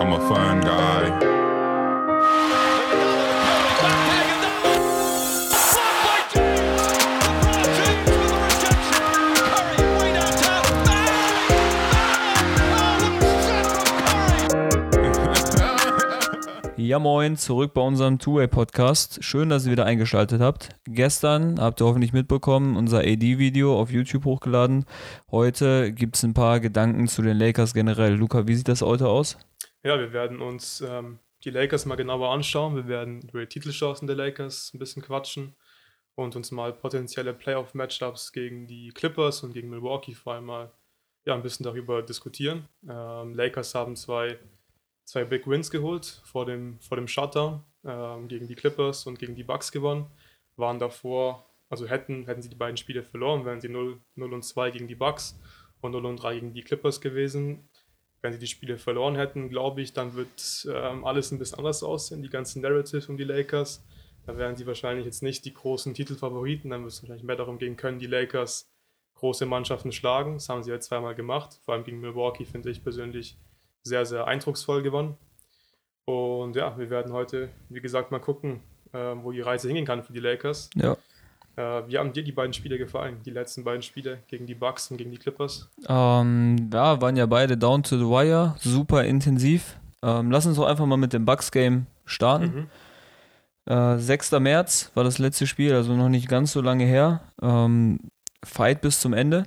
I'm a fun guy. Ja moin, zurück bei unserem Two-Way-Podcast. Schön, dass ihr wieder eingeschaltet habt. Gestern habt ihr hoffentlich mitbekommen, unser AD-Video auf YouTube hochgeladen. Heute gibt es ein paar Gedanken zu den Lakers generell. Luca, wie sieht das heute aus? Ja, wir werden uns ähm, die Lakers mal genauer anschauen. Wir werden über die Titelchancen der Lakers ein bisschen quatschen und uns mal potenzielle Playoff-Matchups gegen die Clippers und gegen Milwaukee vor allem mal ja, ein bisschen darüber diskutieren. Ähm, Lakers haben zwei zwei Big Wins geholt vor dem, vor dem Shutdown ähm, gegen die Clippers und gegen die Bucks gewonnen. Waren davor, also hätten, hätten sie die beiden Spiele verloren, wären sie 0, 0 und 2 gegen die Bucks und 0 und 3 gegen die Clippers gewesen. Wenn sie die Spiele verloren hätten, glaube ich, dann wird ähm, alles ein bisschen anders aussehen, die ganzen Narratives um die Lakers. Da wären sie wahrscheinlich jetzt nicht die großen Titelfavoriten, dann wird es wahrscheinlich mehr darum gehen, können die Lakers große Mannschaften schlagen. Das haben sie jetzt zweimal gemacht, vor allem gegen Milwaukee finde ich persönlich sehr, sehr eindrucksvoll gewonnen. Und ja, wir werden heute, wie gesagt, mal gucken, äh, wo die Reise hingehen kann für die Lakers. Ja. Äh, wie haben dir die beiden Spiele gefallen? Die letzten beiden Spiele gegen die Bucks und gegen die Clippers? Ähm, ja, waren ja beide down to the wire, super intensiv. Ähm, lass uns doch einfach mal mit dem Bucks-Game starten. Mhm. Äh, 6. März war das letzte Spiel, also noch nicht ganz so lange her. Ähm, Fight bis zum Ende.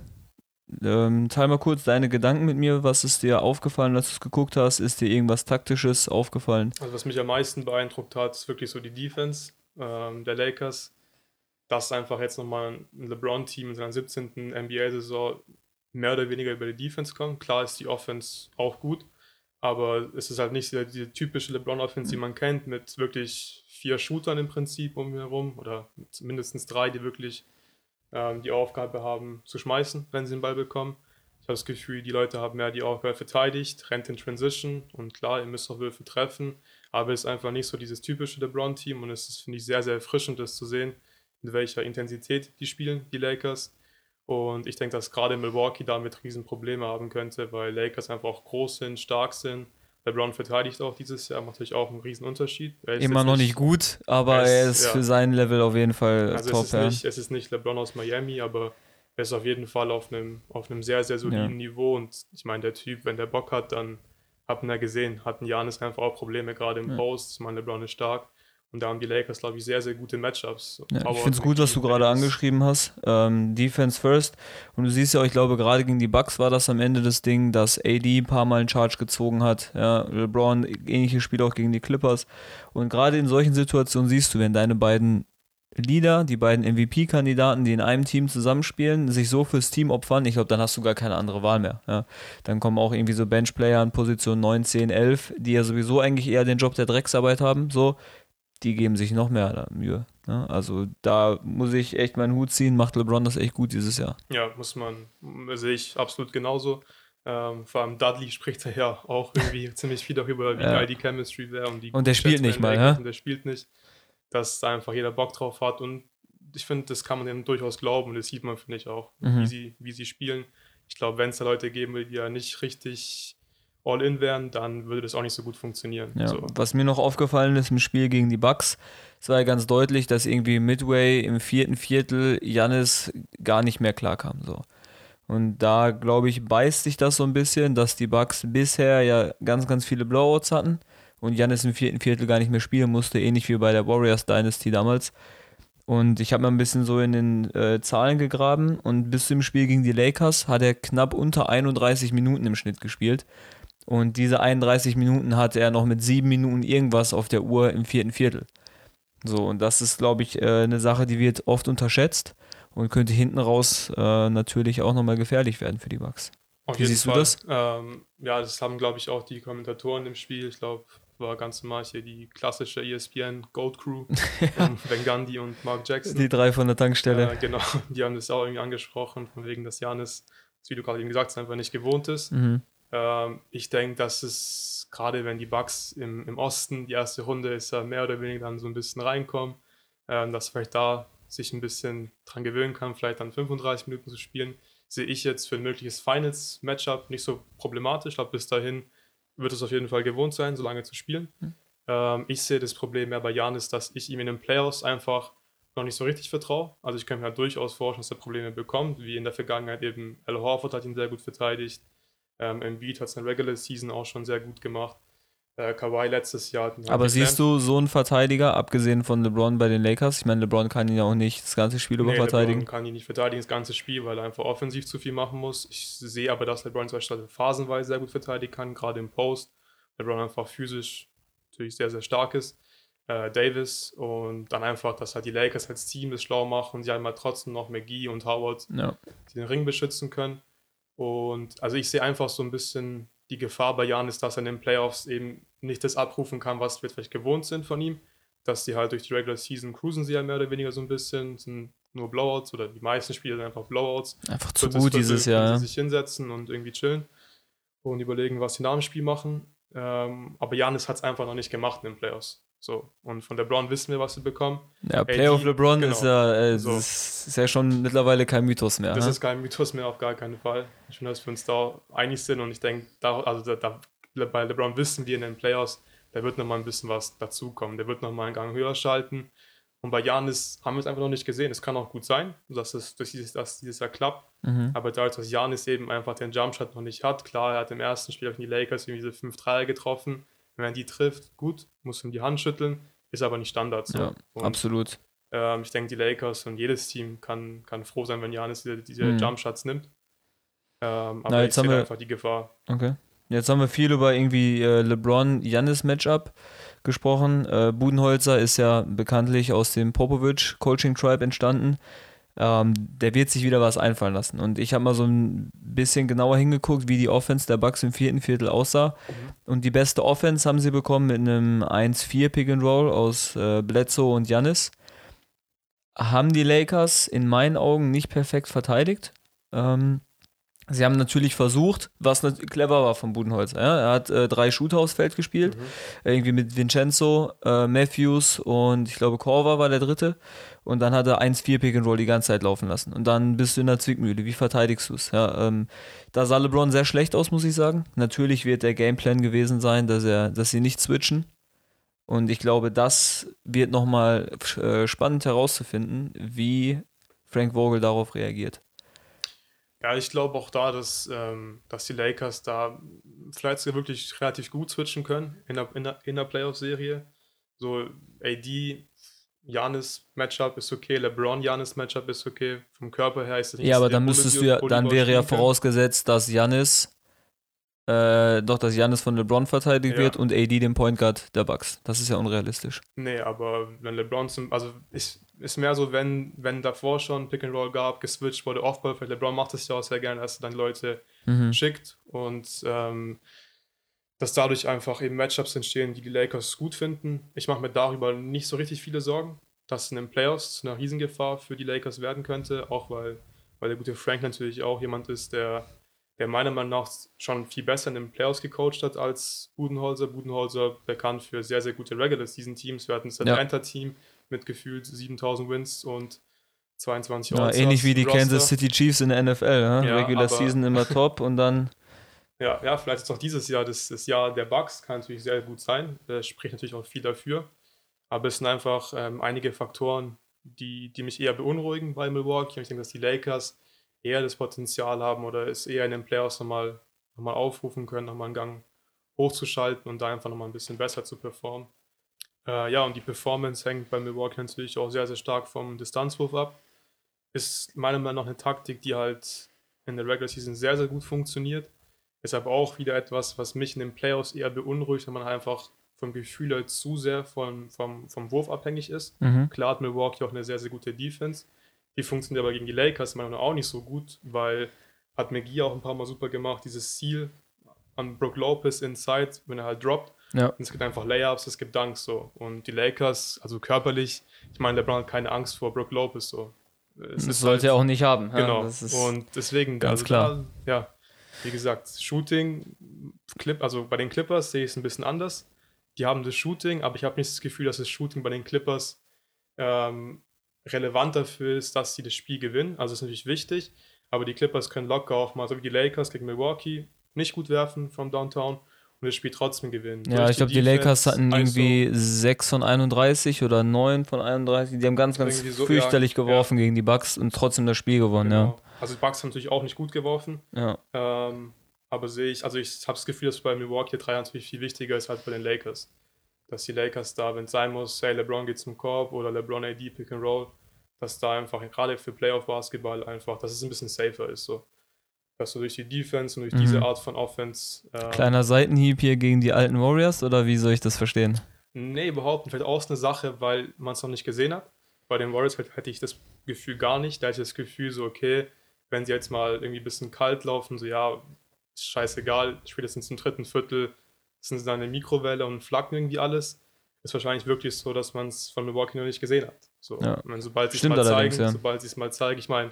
Ähm, teil mal kurz deine Gedanken mit mir. Was ist dir aufgefallen, als du es geguckt hast? Ist dir irgendwas Taktisches aufgefallen? Also, was mich am meisten beeindruckt hat, ist wirklich so die Defense ähm, der Lakers. Dass einfach jetzt nochmal ein LeBron-Team in seiner 17. NBA-Saison mehr oder weniger über die Defense kommt. Klar ist die Offense auch gut, aber es ist halt nicht diese, diese typische LeBron-Offense, die man kennt, mit wirklich vier Shootern im Prinzip um ihn herum oder mindestens drei, die wirklich ähm, die Aufgabe haben zu schmeißen, wenn sie den Ball bekommen. Ich habe das Gefühl, die Leute haben mehr die Aufgabe verteidigt, rennt in Transition und klar, ihr müsst auch Würfe treffen, aber es ist einfach nicht so dieses typische LeBron-Team und es ist, finde ich, sehr, sehr erfrischend, das zu sehen, mit welcher Intensität die spielen, die Lakers. Und ich denke, dass gerade Milwaukee damit Riesenprobleme haben könnte, weil Lakers einfach auch groß sind, stark sind LeBron verteidigt auch dieses Jahr, macht natürlich auch einen riesen Unterschied. Immer noch nicht gut, aber er ist, er ist ja. für sein Level auf jeden Fall also top. Es ist, ja. nicht, es ist nicht LeBron aus Miami, aber er ist auf jeden Fall auf einem, auf einem sehr, sehr soliden ja. Niveau. Und ich meine, der Typ, wenn der Bock hat, dann hat man ja gesehen, hatten Janis einfach auch Probleme, gerade im Post. Ich meine, LeBron ist stark. Und da haben die Lakers, glaube ich, sehr, sehr gute Matchups. Ja, ich finde es gut, was du gerade angeschrieben hast. Ähm, Defense first. Und du siehst ja, ich glaube, gerade gegen die Bucks war das am Ende das Ding, dass AD ein paar Mal einen Charge gezogen hat. Ja, LeBron, ähnliches Spiel auch gegen die Clippers. Und gerade in solchen Situationen siehst du, wenn deine beiden Leader, die beiden MVP-Kandidaten, die in einem Team zusammenspielen, sich so fürs Team opfern, ich glaube, dann hast du gar keine andere Wahl mehr. Ja. Dann kommen auch irgendwie so Benchplayer in Position 9, 10, 11, die ja sowieso eigentlich eher den Job der Drecksarbeit haben. So, die geben sich noch mehr Mühe. Ne? Also da muss ich echt meinen Hut ziehen, macht LeBron das echt gut dieses Jahr. Ja, muss man, sehe ich absolut genauso. Ähm, vor allem Dudley spricht ja auch irgendwie ziemlich viel darüber, wie ja. geil die Chemistry wäre. Und, und der spielt nicht mal, ne? Und der spielt nicht. Dass da einfach jeder Bock drauf hat. Und ich finde, das kann man denen durchaus glauben. Und das sieht man, finde ich, auch, mhm. wie, sie, wie sie spielen. Ich glaube, wenn es da Leute geben will, die ja nicht richtig All-In wären, dann würde das auch nicht so gut funktionieren. Ja, so. Was mir noch aufgefallen ist im Spiel gegen die Bucks, es war ja ganz deutlich, dass irgendwie Midway im vierten Viertel Jannis gar nicht mehr klarkam. So. Und da, glaube ich, beißt sich das so ein bisschen, dass die Bucks bisher ja ganz, ganz viele Blowouts hatten und Jannis im vierten Viertel gar nicht mehr spielen musste, ähnlich wie bei der Warriors Dynasty damals. Und ich habe mal ein bisschen so in den äh, Zahlen gegraben und bis zum Spiel gegen die Lakers hat er knapp unter 31 Minuten im Schnitt gespielt. Und diese 31 Minuten hatte er noch mit sieben Minuten irgendwas auf der Uhr im vierten Viertel. So, und das ist, glaube ich, äh, eine Sache, die wird oft unterschätzt und könnte hinten raus äh, natürlich auch nochmal gefährlich werden für die Bucks. Auf Wie siehst Fall. du das? Ähm, ja, das haben, glaube ich, auch die Kommentatoren im Spiel. Ich glaube, war ganz normal hier die klassische ESPN Gold Crew, ähm, Ben Gandhi und Mark Jackson. Die drei von der Tankstelle. Äh, genau, die haben das auch irgendwie angesprochen, von wegen, dass Janis, wie du gerade eben gesagt hast, einfach nicht gewohnt ist. Mhm. Ähm, ich denke, dass es gerade wenn die Bucks im, im Osten, die erste Runde ist ja mehr oder weniger dann so ein bisschen reinkommen, ähm, dass vielleicht da sich ein bisschen dran gewöhnen kann, vielleicht dann 35 Minuten zu spielen, sehe ich jetzt für ein mögliches Finals-Matchup nicht so problematisch. Ich glaube, bis dahin wird es auf jeden Fall gewohnt sein, so lange zu spielen. Mhm. Ähm, ich sehe das Problem mehr bei Janis, dass ich ihm in den Playoffs einfach noch nicht so richtig vertraue. Also ich kann mir halt durchaus vorstellen, dass er Probleme bekommt, wie in der Vergangenheit eben Al Horford hat ihn sehr gut verteidigt. Ähm, Embiid hat es in der Regular Season auch schon sehr gut gemacht. Äh, Kawhi letztes Jahr. Halt Aber siehst du so einen Verteidiger, abgesehen von LeBron bei den Lakers? Ich meine, LeBron kann ihn ja auch nicht das ganze Spiel über verteidigen. LeBron kann ihn nicht verteidigen, das ganze Spiel, weil er einfach offensiv zu viel machen muss. Ich sehe aber, dass LeBron zum Beispiel phasenweise sehr gut verteidigen kann, gerade im Post. LeBron einfach physisch natürlich sehr, sehr stark ist. Äh, Davis und dann einfach, dass halt die Lakers als Team das schlau machen und sie halt mal trotzdem noch McGee und Howard, ja. die den Ring beschützen können. Und also ich sehe einfach so ein bisschen die Gefahr bei Jan ist, dass er in den Playoffs eben nicht das abrufen kann, was wir vielleicht gewohnt sind von ihm. Dass sie halt durch die Regular Season cruisen sie ja mehr oder weniger so ein bisschen, sind nur Blowouts oder die meisten Spiele sind einfach Blowouts. Einfach zu gut dieses Jahr. sich hinsetzen und irgendwie chillen und überlegen, was sie nach dem Spiel machen. Ähm, aber Janis hat es einfach noch nicht gemacht in den Playoffs. So, und von LeBron wissen wir, was wir bekommen. Ja, Playoff LeBron genau. ist, ja, äh, so. ist, ja schon mittlerweile kein Mythos mehr. Das ne? ist kein Mythos mehr, auf gar keinen Fall. Ich finde, dass wir uns da einig sind und ich denke, da, also da, da, bei LeBron wissen wir in den Playoffs, da wird nochmal ein bisschen was dazukommen. Der wird nochmal einen Gang höher schalten. Und bei Janis haben wir es einfach noch nicht gesehen. Es kann auch gut sein, dass es dass dieses, dass dieses Jahr klappt. Mhm. Aber dadurch, dass Janis eben einfach den Jumpshot noch nicht hat, klar, er hat im ersten Spiel auf die Lakers irgendwie diese 5-3 getroffen wenn er die trifft, gut, muss ihm die Hand schütteln, ist aber nicht Standard. So. Ja, und, absolut. Ähm, ich denke, die Lakers und jedes Team kann, kann froh sein, wenn Janis diese, diese mhm. Jumpshots nimmt. Ähm, aber Na, jetzt ich sehe einfach die Gefahr. Okay. Jetzt haben wir viel über irgendwie äh, LeBron-Janis-Matchup gesprochen. Äh, Budenholzer ist ja bekanntlich aus dem Popovic Coaching Tribe entstanden ähm, der wird sich wieder was einfallen lassen. Und ich habe mal so ein bisschen genauer hingeguckt, wie die Offense der Bucks im vierten Viertel aussah. Mhm. Und die beste Offense haben sie bekommen mit einem 1-4 Pick and Roll aus äh, Bledsoe und Janis. Haben die Lakers in meinen Augen nicht perfekt verteidigt. Ähm, Sie haben natürlich versucht, was clever war von Budenholzer. Ja? Er hat äh, drei Shooter aufs Feld gespielt, mhm. irgendwie mit Vincenzo, äh, Matthews und ich glaube Corva war der dritte. Und dann hat er 1-4 Pick and Roll die ganze Zeit laufen lassen. Und dann bist du in der Zwickmühle. Wie verteidigst du es? Ja, ähm, da sah LeBron sehr schlecht aus, muss ich sagen. Natürlich wird der Gameplan gewesen sein, dass, er, dass sie nicht switchen. Und ich glaube, das wird nochmal äh, spannend herauszufinden, wie Frank Vogel darauf reagiert. Ja, ich glaube auch da, dass, ähm, dass die Lakers da vielleicht wirklich relativ gut switchen können in der, in der, in der Playoff-Serie. So AD, Janis Matchup ist okay, LeBron Janis Matchup ist okay. Vom Körper her ist es nicht Ja, aber dann müsstest du ja, dann wäre ja vorausgesetzt, dass Janis äh, doch, dass Janis von LeBron verteidigt ja. wird und AD den Point Guard der Bucks. Das ist ja unrealistisch. Nee, aber wenn LeBron zum, also ich, ist mehr so, wenn, wenn davor schon Pick and Roll gab, geswitcht wurde, Offball, vielleicht LeBron macht es ja auch sehr gerne, dass er dann Leute mhm. schickt und ähm, dass dadurch einfach eben Matchups entstehen, die die Lakers gut finden. Ich mache mir darüber nicht so richtig viele Sorgen, dass es in den Playoffs eine Riesengefahr für die Lakers werden könnte, auch weil, weil der gute Frank natürlich auch jemand ist, der, der meiner Meinung nach schon viel besser in den Playoffs gecoacht hat als Budenholzer. Budenholzer bekannt für sehr, sehr gute Regular Season Teams. Wir hatten das Atlanta-Team, mit gefühlt 7000 Wins und 22 ja, Ähnlich wie die Roster. Kansas City Chiefs in der NFL. Ja? ja Regular Season immer top und dann. Ja, ja, vielleicht ist auch dieses Jahr das, das Jahr der Bugs, kann natürlich sehr gut sein. Das spricht natürlich auch viel dafür. Aber es sind einfach ähm, einige Faktoren, die, die mich eher beunruhigen bei Milwaukee. Und ich denke, dass die Lakers eher das Potenzial haben oder es eher in den Playoffs nochmal, nochmal aufrufen können, nochmal einen Gang hochzuschalten und da einfach nochmal ein bisschen besser zu performen. Äh, ja, und die Performance hängt bei Milwaukee natürlich auch sehr, sehr stark vom Distanzwurf ab. Ist meiner Meinung nach eine Taktik, die halt in der Regular Season sehr, sehr gut funktioniert. Ist aber auch wieder etwas, was mich in den Playoffs eher beunruhigt, wenn man einfach vom Gefühl halt zu sehr vom, vom, vom Wurf abhängig ist. Mhm. Klar hat Milwaukee auch eine sehr, sehr gute Defense. Die funktioniert aber gegen die Lakers meiner Meinung nach auch nicht so gut, weil hat McGee auch ein paar Mal super gemacht, dieses Ziel an Brook Lopez inside, wenn er halt droppt ja. es gibt einfach Layups, es gibt Dunks so. Und die Lakers, also körperlich, ich meine, LeBron hat keine Angst vor Brook Lopez so. Es das sollte halt, er auch nicht haben. Genau. und deswegen, ganz also klar. Da, ja, wie gesagt, Shooting, Clip, also bei den Clippers sehe ich es ein bisschen anders. Die haben das Shooting, aber ich habe nicht das Gefühl, dass das Shooting bei den Clippers ähm, relevant dafür ist, dass sie das Spiel gewinnen. Also ist natürlich wichtig, aber die Clippers können locker auch mal, so wie die Lakers gegen Milwaukee, nicht gut werfen vom Downtown und das Spiel trotzdem gewinnen. Ja, ich glaube, die Lakers hatten irgendwie 6 von 31 oder 9 von 31. Die haben ganz, ganz so, fürchterlich ja, geworfen ja. gegen die Bucks und trotzdem das Spiel gewonnen, genau. ja. Also die Bucks haben natürlich auch nicht gut geworfen. Ja. Ähm, aber sehe ich, also ich habe das Gefühl, dass bei Milwaukee 3 natürlich viel wichtiger ist als bei den Lakers. Dass die Lakers da, wenn es sein muss, hey, LeBron geht zum Korb oder LeBron AD Pick and Roll, dass da einfach gerade für Playoff Basketball einfach, dass es ein bisschen safer ist. So dass du durch die Defense und durch mhm. diese Art von Offense. Äh, Kleiner Seitenhieb hier gegen die alten Warriors oder wie soll ich das verstehen? Nee, überhaupt nicht. Vielleicht auch eine Sache, weil man es noch nicht gesehen hat. Bei den Warriors hätte ich das Gefühl gar nicht. Da hatte ich das Gefühl so, okay, wenn sie jetzt mal irgendwie ein bisschen kalt laufen, so ja, ist scheißegal, spätestens im dritten Viertel sind sie dann eine Mikrowelle und flacken irgendwie alles. Ist wahrscheinlich wirklich so, dass man es von Milwaukee noch nicht gesehen hat. So, ja. meine, sobald sie es mal zeigen, ja. sobald sie es mal zeigen, ich meine,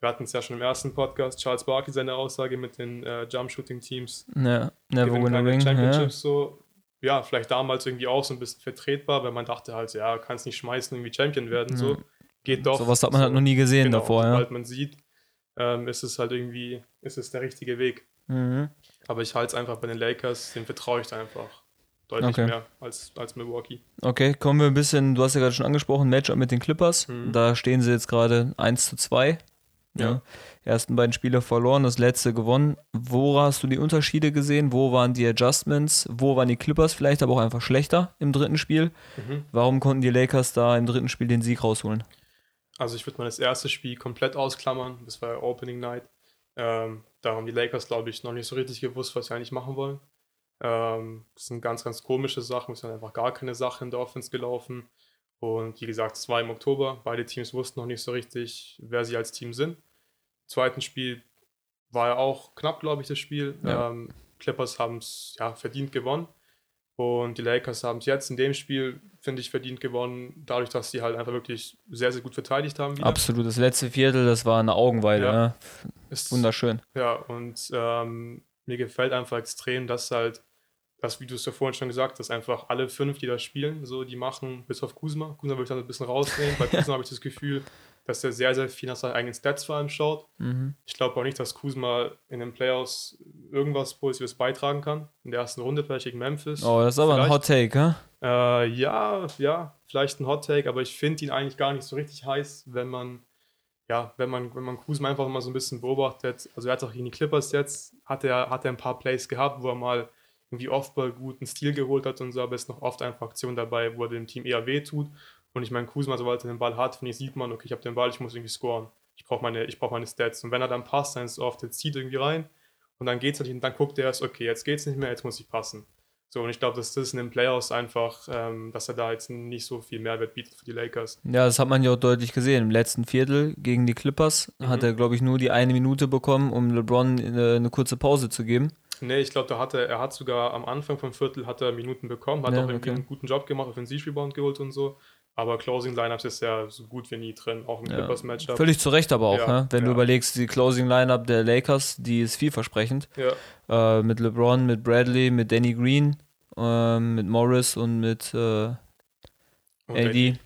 wir hatten es ja schon im ersten Podcast, Charles Barkley seine Aussage mit den äh, Jump-Shooting-Teams. Ja, never win ring. Championships ja. so. Ja, vielleicht damals irgendwie auch so ein bisschen vertretbar, weil man dachte halt, ja, kannst nicht schmeißen, irgendwie Champion werden, so. Geht doch. Sowas hat man so, halt noch nie gesehen genau, davor, ja. Sobald man sieht, ähm, ist es halt irgendwie, ist es der richtige Weg. Mhm. Aber ich halte es einfach bei den Lakers, den vertraue ich da einfach deutlich okay. mehr als, als Milwaukee. Okay, kommen wir ein bisschen, du hast ja gerade schon angesprochen, Matchup mit den Clippers. Mhm. Da stehen sie jetzt gerade 1 zu 2. Ja. ja. Ersten beiden Spiele verloren, das letzte gewonnen. Wo hast du die Unterschiede gesehen? Wo waren die Adjustments? Wo waren die Clippers vielleicht aber auch einfach schlechter im dritten Spiel? Mhm. Warum konnten die Lakers da im dritten Spiel den Sieg rausholen? Also ich würde mal das erste Spiel komplett ausklammern. Das war Opening Night. Ähm, da haben die Lakers, glaube ich, noch nicht so richtig gewusst, was sie eigentlich machen wollen. Ähm, das sind ganz, ganz komische Sachen. Es sind einfach gar keine Sachen in der Offense gelaufen. Und wie gesagt, es war im Oktober. Beide Teams wussten noch nicht so richtig, wer sie als Team sind zweiten Spiel war ja auch knapp, glaube ich, das Spiel. Ja. Ähm, Clippers haben es ja, verdient gewonnen. Und die Lakers haben es jetzt in dem Spiel, finde ich, verdient gewonnen, dadurch, dass sie halt einfach wirklich sehr, sehr gut verteidigt haben. Wieder. Absolut, das letzte Viertel, das war eine Augenweide. Ja. Ne? Ist wunderschön. Ja, und ähm, mir gefällt einfach extrem, dass halt, das, wie du es ja vorhin schon gesagt hast, einfach alle fünf, die da spielen, so, die machen, bis auf Kuzma. Kuzma würde ich dann ein bisschen rausnehmen. Bei Kuzma habe ich das Gefühl, dass er sehr, sehr viel nach seinen eigenen Stats vor allem schaut. Mhm. Ich glaube auch nicht, dass Kuzma in den Playoffs irgendwas Positives beitragen kann. In der ersten Runde vielleicht gegen Memphis. Oh, das ist aber vielleicht. ein Hot Take, hä? Äh, ja, ja, vielleicht ein Hot Take, aber ich finde ihn eigentlich gar nicht so richtig heiß, wenn man, ja, wenn man, wenn man Kuzma einfach mal so ein bisschen beobachtet. Also er hat auch gegen die Clippers jetzt, hat er, hat er ein paar Plays gehabt, wo er mal irgendwie Offball guten Stil geholt hat und so, aber ist noch oft einfach Aktion dabei, wo er dem Team eher wehtut. Und ich meine, Kuzma, sobald er den Ball hat, finde ich, sieht man, okay, ich habe den Ball, ich muss irgendwie scoren. Ich brauche meine, brauch meine Stats. Und wenn er dann passt, dann ist es oft, er zieht irgendwie rein und dann geht es halt und dann guckt er erst, okay, jetzt geht es nicht mehr, jetzt muss ich passen. So, und ich glaube, dass das in den Playoffs einfach, ähm, dass er da jetzt nicht so viel Mehrwert bietet für die Lakers. Ja, das hat man ja auch deutlich gesehen. Im letzten Viertel gegen die Clippers mhm. hat er, glaube ich, nur die eine Minute bekommen, um LeBron eine, eine kurze Pause zu geben. Nee, ich glaube, da hatte er hat sogar am Anfang vom Viertel hat er Minuten bekommen, hat ja, auch irgendwie okay. einen guten Job gemacht, Offensiv-Rebound geholt und so. Aber Closing Lineups ist ja so gut wie nie drin, auch im ja. Clippers Matchup. Völlig zu Recht aber auch, ja, ne? wenn ja. du überlegst, die Closing Lineup der Lakers, die ist vielversprechend. Äh, mit LeBron, mit Bradley, mit Danny Green, äh, mit Morris und mit äh, AD.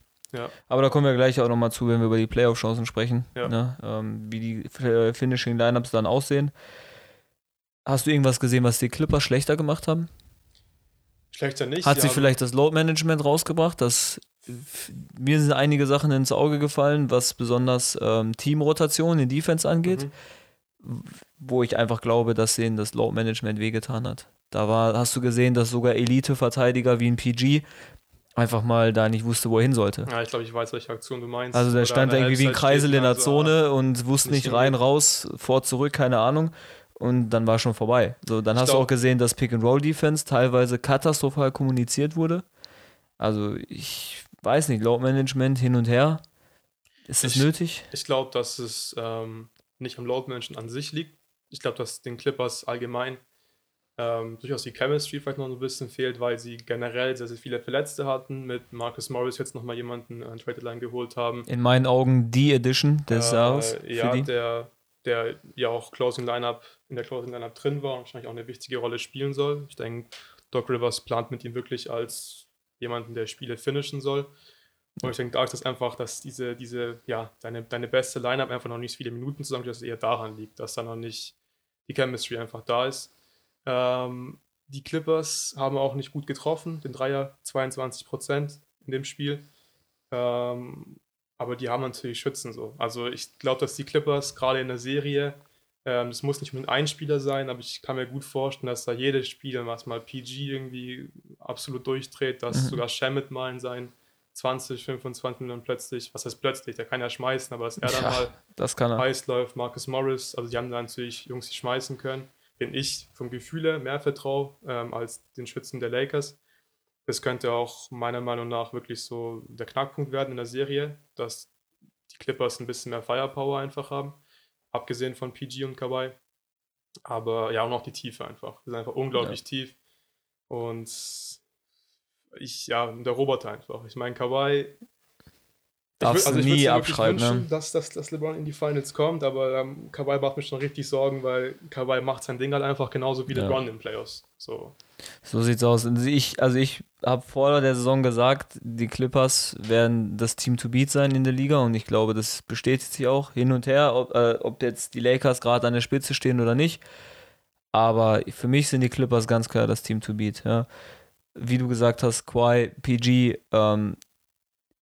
Aber da kommen wir gleich auch nochmal zu, wenn wir über die Playoff-Chancen sprechen, ne? ähm, wie die Finishing Lineups dann aussehen. Hast du irgendwas gesehen, was die Clippers schlechter gemacht haben? Schlechter nicht. Hat sie vielleicht das Load Management rausgebracht, dass mir sind einige Sachen ins Auge gefallen, was besonders ähm, Teamrotation in Defense angeht, mhm. wo ich einfach glaube, dass denen das Load Management wehgetan hat. Da war, hast du gesehen, dass sogar Elite-Verteidiger wie ein PG einfach mal da nicht wusste, wo er hin sollte. Ja, ich glaube, ich weiß, welche Aktion du meinst. Also der stand da irgendwie wie ein Kreisel in der Zone so, und wusste nicht, nicht rein, raus, vor, zurück, keine Ahnung. Und dann war schon vorbei. So, dann ich hast glaub, du auch gesehen, dass Pick-and-Roll-Defense teilweise katastrophal kommuniziert wurde. Also ich weiß nicht, Load Management hin und her. Ist das ich, nötig? Ich glaube, dass es ähm, nicht am Load Management an sich liegt. Ich glaube, dass den Clippers allgemein ähm, durchaus die Chemistry vielleicht noch ein bisschen fehlt, weil sie generell sehr, sehr viele Verletzte hatten. Mit Marcus Morris jetzt nochmal jemanden an Trade Line geholt haben. In meinen Augen die Edition des äh, Jahres. Ja, der, der ja auch Closing Lineup in der Closing Lineup drin war und wahrscheinlich auch eine wichtige Rolle spielen soll. Ich denke, Doc Rivers plant mit ihm wirklich als jemanden, der Spiele finishen soll. Und ich denke, da ist das einfach, dass diese, diese, ja, deine, deine beste Lineup einfach noch nicht viele Minuten zusammen, dass es eher daran liegt, dass da noch nicht die Chemistry einfach da ist. Ähm, die Clippers haben auch nicht gut getroffen, den Dreier 22 Prozent in dem Spiel. Ähm, aber die haben natürlich Schützen so. Also ich glaube, dass die Clippers gerade in der Serie, ähm, das muss nicht nur ein Spieler sein, aber ich kann mir gut vorstellen, dass da jedes Spiel, was mal PG irgendwie absolut durchdreht, dass mhm. sogar Shamit mal in seinen 20, 25 Minuten plötzlich, was heißt plötzlich, der kann ja schmeißen, aber dass er dann ja, mal das kann er. heiß läuft, Marcus Morris, also die haben da natürlich Jungs, die schmeißen können, den ich vom Gefühle mehr vertraue ähm, als den Schützen der Lakers. Das könnte auch meiner Meinung nach wirklich so der Knackpunkt werden in der Serie, dass die Clippers ein bisschen mehr Firepower einfach haben, abgesehen von PG und Kawhi. Aber ja, auch noch die Tiefe einfach. Das ist einfach unglaublich ja. tief. Und ich, ja, der Roboter einfach. Ich meine, Kawhi. Darfst also ich nie abschreiben, wünschen, ne? dass, dass, dass LeBron in die Finals kommt, aber ähm, Kawhi macht mir schon richtig Sorgen, weil Kawhi macht sein Ding halt einfach genauso wie ja. LeBron in Playoffs. So. So sieht's aus. Ich, also ich habe vor der Saison gesagt, die Clippers werden das Team to beat sein in der Liga und ich glaube, das bestätigt sich auch hin und her, ob, äh, ob jetzt die Lakers gerade an der Spitze stehen oder nicht. Aber für mich sind die Clippers ganz klar das Team to beat. Ja wie du gesagt hast, Quai, PG, ähm,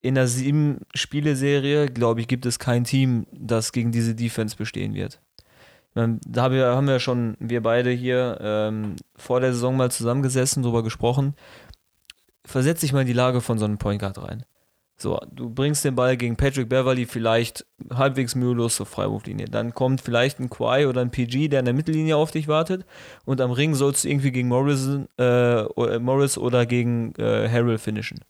in der sieben Spiele-Serie, glaube ich, gibt es kein Team, das gegen diese Defense bestehen wird. Da haben wir, haben schon, wir beide hier ähm, vor der Saison mal zusammengesessen, drüber gesprochen. Versetz dich mal in die Lage von so einem Point Guard rein. So, du bringst den Ball gegen Patrick Beverly vielleicht halbwegs mühelos zur Freiwurflinie. Dann kommt vielleicht ein Quai oder ein PG, der in der Mittellinie auf dich wartet. Und am Ring sollst du irgendwie gegen Morrison, äh, Morris oder gegen äh, Harrell finishen.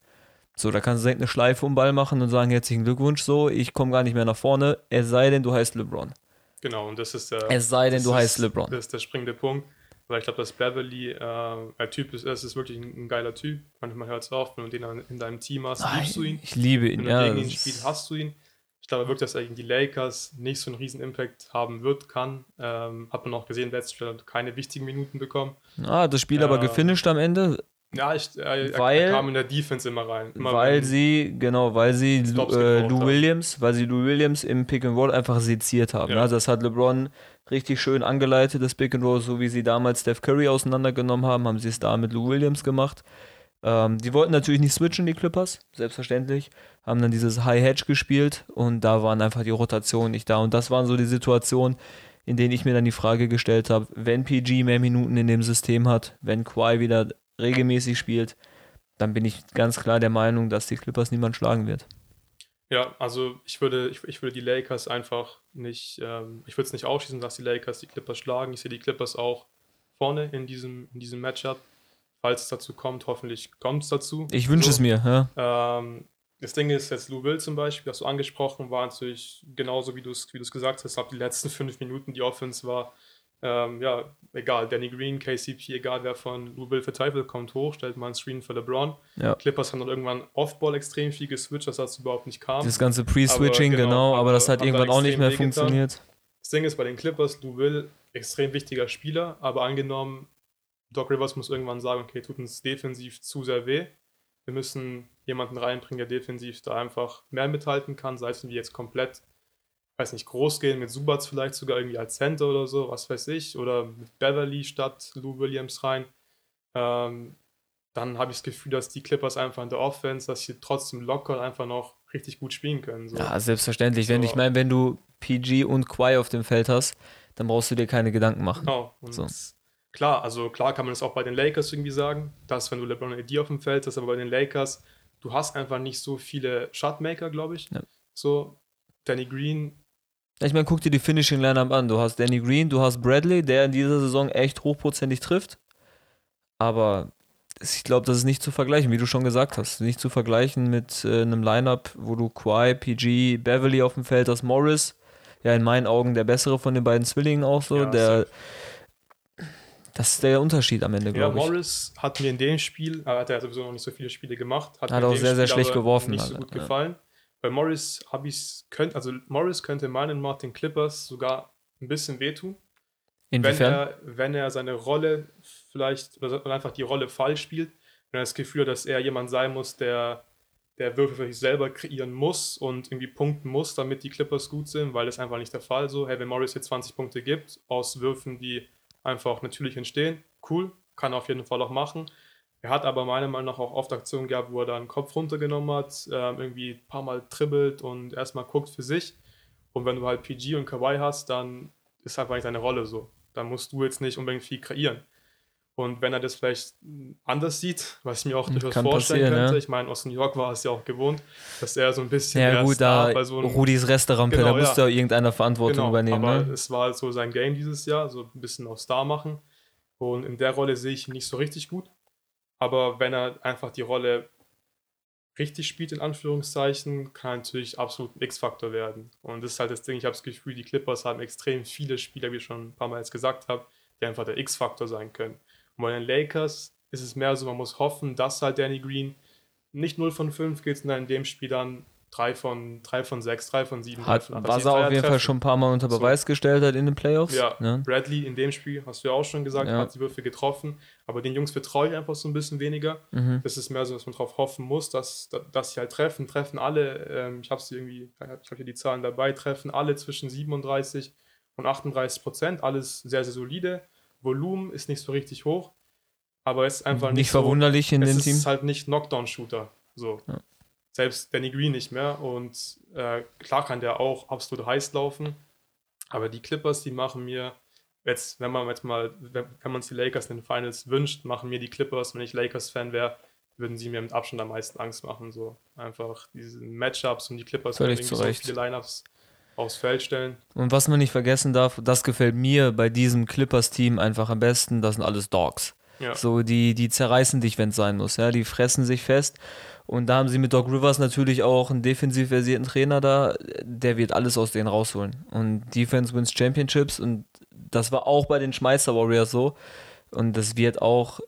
So, da kannst du direkt eine Schleife um den Ball machen und sagen: Herzlichen Glückwunsch, so, ich komme gar nicht mehr nach vorne, es sei denn, du heißt LeBron. Genau, und das ist der. Es sei denn, du heißt LeBron. Das ist der springende Punkt. Weil ich glaube, dass Beverly äh, ein Typ ist, es ist wirklich ein, ein, geiler Typ. Manchmal hört es auf, wenn du den in deinem Team hast, Nein, liebst du ihn. Ich liebe ihn, wenn du ja. gegen ihn spielst, hast du ihn. Ich glaube wirklich, dass er gegen die Lakers nicht so einen riesen Impact haben wird, kann. Ähm, hat man auch gesehen, letztes Spiel hat keine wichtigen Minuten bekommen. Ah, das Spiel äh, aber gefinisht am Ende. Ja, ich, äh, weil, er kam in der Defense immer rein. Immer weil sie, genau, weil sie Lu, äh, Lou Williams, weil sie Lou Williams im Pick and Roll einfach seziert haben. Ja. Also das hat LeBron richtig schön angeleitet, das Pick and Roll, so wie sie damals Steph Curry auseinandergenommen haben, haben sie es da mit Lou Williams gemacht. Ähm, die wollten natürlich nicht switchen, die Clippers, selbstverständlich. Haben dann dieses High Hedge gespielt und da waren einfach die Rotationen nicht da. Und das waren so die Situationen, in denen ich mir dann die Frage gestellt habe, wenn PG mehr Minuten in dem System hat, wenn Kawhi wieder regelmäßig spielt, dann bin ich ganz klar der Meinung, dass die Clippers niemand schlagen wird. Ja, also ich würde, ich, ich würde die Lakers einfach nicht, ähm, ich würde es nicht ausschließen, dass die Lakers die Clippers schlagen. Ich sehe die Clippers auch vorne in diesem, in diesem Matchup. Falls es dazu kommt, hoffentlich kommt es dazu. Ich wünsche so. es mir, ja. Ähm, das Ding ist, jetzt Lou Will zum Beispiel, hast du angesprochen, war natürlich genauso, wie du es wie gesagt hast, ab die letzten fünf Minuten die Offense war ähm, ja, egal, Danny Green, KCP, egal wer von Louisville für Teufel kommt hoch, stellt mal einen Screen für LeBron. Ja. Clippers haben dann irgendwann Off-Ball extrem viel geswitcht, dass das überhaupt nicht kam. Das ganze Pre-Switching, genau, genau, aber, das hat irgendwann auch nicht mehr funktioniert. Das Ding ist bei den Clippers, Louisville, extrem wichtiger Spieler, aber angenommen, Doc Rivers muss irgendwann sagen, okay, tut uns defensiv zu sehr weh. Wir müssen jemanden reinbringen, der defensiv da einfach mehr mithalten kann, sei es wie jetzt komplett weiß nicht, groß gehen, mit Subats vielleicht sogar irgendwie als Center oder so, was weiß ich, oder mit Beverly statt Lou Williams rein. Ähm, dann habe ich das Gefühl, dass die Clippers einfach in der Offense, dass sie trotzdem locker einfach noch richtig gut spielen können. So. Ja, selbstverständlich. So. Wenn ich meine, wenn du PG und Quai auf dem Feld hast, dann brauchst du dir keine Gedanken machen. Genau. Und so. Klar, also klar kann man das auch bei den Lakers irgendwie sagen, dass wenn du LeBron AD auf dem Feld hast, aber bei den Lakers, du hast einfach nicht so viele Shotmaker, glaube ich. Ja. So, Danny Green ich meine, guck dir die Finishing Lineup an. Du hast Danny Green, du hast Bradley, der in dieser Saison echt hochprozentig trifft. Aber ich glaube, das ist nicht zu vergleichen, wie du schon gesagt hast. Nicht zu vergleichen mit äh, einem Lineup, wo du Quai, PG, Beverly auf dem Feld hast, Morris. Ja, in meinen Augen der bessere von den beiden Zwillingen auch so. Ja, der, das ist der Unterschied am Ende, glaube ich. Ja, Morris hat mir in dem Spiel, er hat ja sowieso noch nicht so viele Spiele gemacht, hat, hat auch sehr, Spiel sehr schlecht geworfen. Nicht so gut ja. gefallen. Bei Morris habe ich könnt, also Morris könnte meinen Martin Clippers sogar ein bisschen wehtun. Inwiefern? Wenn er, wenn er seine Rolle vielleicht oder einfach die Rolle falsch spielt, wenn er das Gefühl hat, dass er jemand sein muss, der, der Würfe für sich selber kreieren muss und irgendwie punkten muss, damit die Clippers gut sind, weil das einfach nicht der Fall so. Hey, wenn Morris jetzt 20 Punkte gibt aus Würfen, die einfach natürlich entstehen, cool, kann er auf jeden Fall auch machen. Er hat aber meiner Meinung nach auch oft Aktionen gehabt, wo er dann Kopf runtergenommen hat, äh, irgendwie ein paar Mal dribbelt und erstmal guckt für sich. Und wenn du halt PG und Kawhi hast, dann ist halt eigentlich deine Rolle so. Dann musst du jetzt nicht unbedingt viel kreieren. Und wenn er das vielleicht anders sieht, was ich mir auch hm, durchaus vorstellen könnte, ja. ich meine, aus New York war es ja auch gewohnt, dass er so ein bisschen. Ja, gut, da bei so einem, Rudis Restaurant, genau, da musste ja. irgendeiner Verantwortung genau, übernehmen. Aber ne? es war halt so sein Game dieses Jahr, so ein bisschen auch Star machen. Und in der Rolle sehe ich ihn nicht so richtig gut. Aber wenn er einfach die Rolle richtig spielt, in Anführungszeichen, kann natürlich absolut ein X-Faktor werden. Und das ist halt das Ding, ich habe das Gefühl, die Clippers haben extrem viele Spieler, wie ich schon ein paar Mal jetzt gesagt habe, die einfach der X-Faktor sein können. Und bei den Lakers ist es mehr so, man muss hoffen, dass halt Danny Green nicht 0 von 5 geht, sondern in dem Spiel dann 3 von, 3 von 6, 3 von 7. Hat, von was er auf jeden Fall schon ein paar Mal unter Beweis so. gestellt hat in den Playoffs. Ja, ne? Bradley in dem Spiel, hast du ja auch schon gesagt, ja. hat die Würfe getroffen. Aber den Jungs vertraue ich einfach so ein bisschen weniger. Mhm. Das ist mehr so, dass man darauf hoffen muss, dass, dass sie halt treffen. Treffen alle, ähm, ich habe sie irgendwie, ich habe hier die Zahlen dabei, treffen alle zwischen 37 und 38 Prozent. Alles sehr, sehr solide. Volumen ist nicht so richtig hoch. Aber es ist einfach nicht, nicht verwunderlich so, in dem Team. Es ist halt nicht Knockdown-Shooter. So. Ja selbst Danny Green nicht mehr. Und äh, klar kann der auch absolut heiß laufen. Aber die Clippers, die machen mir jetzt, wenn man jetzt mal, wenn, wenn man uns die Lakers in den Finals wünscht, machen mir die Clippers, wenn ich Lakers-Fan wäre, würden sie mir mit Abstand am meisten Angst machen. So einfach diese Matchups und die Clippers Völlig können so viele Lineups aufs Feld stellen. Und was man nicht vergessen darf, das gefällt mir bei diesem Clippers-Team einfach am besten, das sind alles Dogs. Ja. So, die, die zerreißen dich, wenn es sein muss. Ja? Die fressen sich fest. Und da haben sie mit Doc Rivers natürlich auch einen defensiv versierten Trainer da, der wird alles aus denen rausholen. Und Defense wins Championships und das war auch bei den Schmeißer Warriors so. Und das wird auch,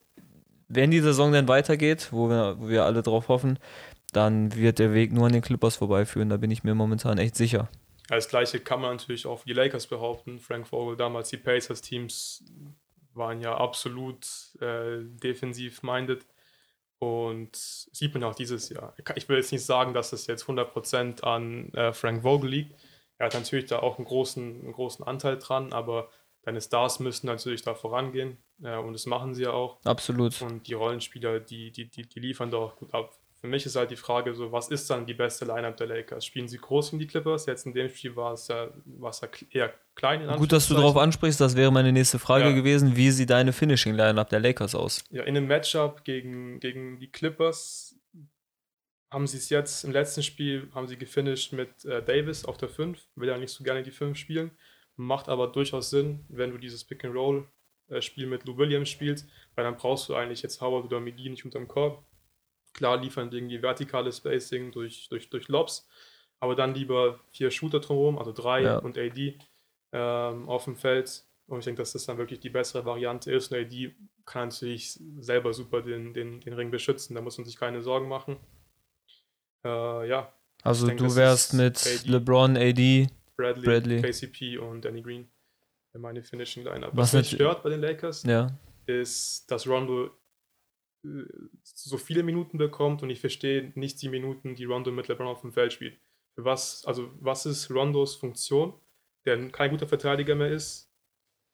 wenn die Saison dann weitergeht, wo wir, wo wir alle drauf hoffen, dann wird der Weg nur an den Clippers vorbeiführen. Da bin ich mir momentan echt sicher. Das gleiche kann man natürlich auch für die Lakers behaupten. Frank Vogel, damals die Pacers-Teams waren ja absolut äh, defensiv minded. Und sieht man auch dieses Jahr. Ich will jetzt nicht sagen, dass es jetzt 100% an äh, Frank Vogel liegt. Er hat natürlich da auch einen großen, einen großen Anteil dran, aber deine Stars müssen natürlich da vorangehen. Äh, und das machen sie ja auch. Absolut. Und die Rollenspieler, die, die, die, die liefern da auch gut ab. Für mich ist halt die Frage so, was ist dann die beste Lineup der Lakers? Spielen sie groß gegen die Clippers? Jetzt in dem Spiel war es ja, war es ja eher klein. In Gut, dass du darauf ansprichst, das wäre meine nächste Frage ja. gewesen. Wie sieht deine Finishing Lineup der Lakers aus? Ja, in einem Matchup gegen, gegen die Clippers haben sie es jetzt, im letzten Spiel haben sie gefinisht mit äh, Davis auf der 5, will ja nicht so gerne die 5 spielen, macht aber durchaus Sinn, wenn du dieses Pick and Roll äh, mit Lou Williams spielst, weil dann brauchst du eigentlich jetzt Howard oder McGee nicht unterm Korb Klar liefern irgendwie vertikale Spacing durch, durch, durch Lobs, aber dann lieber vier Shooter drumherum, also drei ja. und AD ähm, auf dem Feld. Und ich denke, dass das dann wirklich die bessere Variante ist. Und AD kann natürlich selber super den, den, den Ring beschützen, da muss man sich keine Sorgen machen. Äh, ja. Also denke, du wärst mit AD, LeBron, AD, Bradley, Bradley, KCP und Danny Green meine Finishing Lineup. Was, Was mich stört bei den Lakers, ja. ist, dass Rondo so viele Minuten bekommt und ich verstehe nicht die Minuten, die Rondo mit LeBron auf dem Feld spielt. Für was, also was ist Rondos Funktion, der kein guter Verteidiger mehr ist,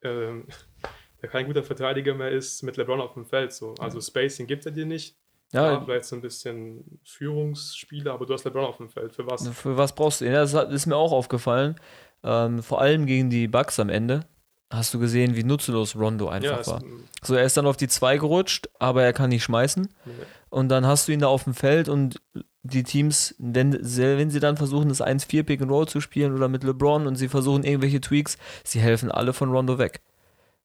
ähm, der kein guter Verteidiger mehr ist mit LeBron auf dem Feld. So. Also Spacing gibt er dir nicht. Ja, ja, vielleicht so ein bisschen Führungsspieler, aber du hast LeBron auf dem Feld. Für was? Für was brauchst du ihn? Das ist mir auch aufgefallen. Ähm, vor allem gegen die Bugs am Ende hast du gesehen, wie nutzlos Rondo einfach ja, war. So, er ist dann auf die 2 gerutscht, aber er kann nicht schmeißen. Ja. Und dann hast du ihn da auf dem Feld und die Teams, wenn, wenn sie dann versuchen, das 1-4 Pick and Roll zu spielen oder mit LeBron und sie versuchen irgendwelche Tweaks, sie helfen alle von Rondo weg.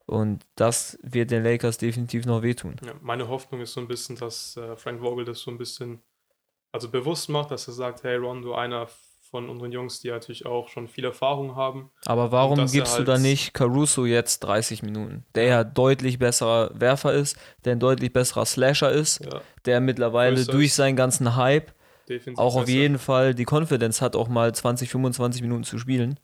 Und das wird den Lakers definitiv noch wehtun. Ja, meine Hoffnung ist so ein bisschen, dass äh, Frank Vogel das so ein bisschen also bewusst macht, dass er sagt, hey Rondo, einer von unseren Jungs, die natürlich auch schon viel Erfahrung haben. Aber warum gibst halt du da nicht Caruso jetzt 30 Minuten? Der ja deutlich besserer Werfer ist, der ein deutlich besserer Slasher ist, ja. der mittlerweile Größer durch seinen ganzen Hype Definitiv auch auf besser. jeden Fall die Confidence hat, auch mal 20, 25 Minuten zu spielen.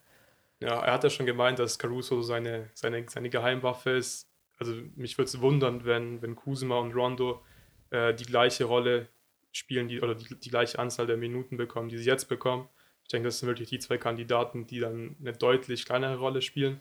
Ja, er hat ja schon gemeint, dass Caruso seine, seine, seine Geheimwaffe ist. Also mich würde es wundern, wenn, wenn Kusuma und Rondo äh, die gleiche Rolle spielen, die, oder die, die gleiche Anzahl der Minuten bekommen, die sie jetzt bekommen. Ich denke, das sind wirklich die zwei Kandidaten, die dann eine deutlich kleinere Rolle spielen.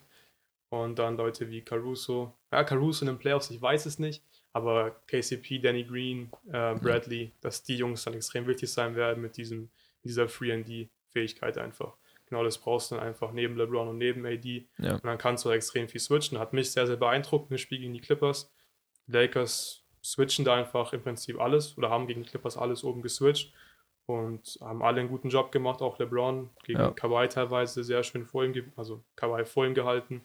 Und dann Leute wie Caruso. Ja, Caruso in den Playoffs, ich weiß es nicht. Aber KCP, Danny Green, äh, Bradley, dass die Jungs dann extrem wichtig sein werden mit diesem, dieser Free-and-D-Fähigkeit einfach. Genau das brauchst du dann einfach neben LeBron und neben AD. Ja. Und dann kannst du extrem viel switchen. Hat mich sehr, sehr beeindruckt im Spiel gegen die Clippers. Die Lakers switchen da einfach im Prinzip alles oder haben gegen die Clippers alles oben geswitcht und haben alle einen guten Job gemacht, auch LeBron gegen Ja. Kawhi teilweise sehr schön vor ihm, also Kawhi vor ihm gehalten.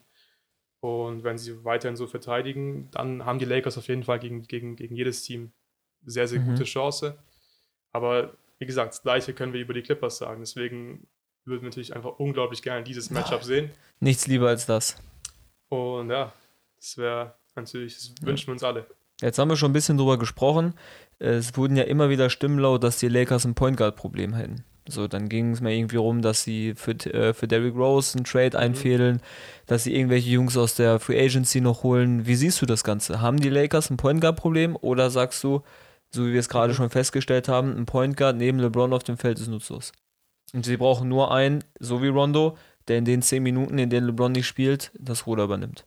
Und wenn sie weiterhin so verteidigen, dann haben die Lakers auf jeden Fall gegen, gegen, gegen jedes Team sehr, sehr Mhm. gute Chance. Aber wie gesagt, das gleiche können wir über die Clippers sagen. Deswegen würden wir natürlich einfach unglaublich gerne dieses Matchup sehen. Nichts lieber als das. Und ja, das wäre natürlich, das wünschen wir uns alle. Jetzt haben wir schon ein bisschen drüber gesprochen. Es wurden ja immer wieder Stimmen laut, dass die Lakers ein Point Guard Problem hätten. So, dann ging es mir irgendwie rum, dass sie für, äh, für Derrick Rose einen Trade einfädeln, dass sie irgendwelche Jungs aus der Free Agency noch holen. Wie siehst du das Ganze? Haben die Lakers ein Point Guard Problem oder sagst du, so wie wir es gerade schon festgestellt haben, ein Point Guard neben LeBron auf dem Feld ist nutzlos? Und sie brauchen nur einen, so wie Rondo, der in den 10 Minuten, in denen LeBron nicht spielt, das Ruder übernimmt.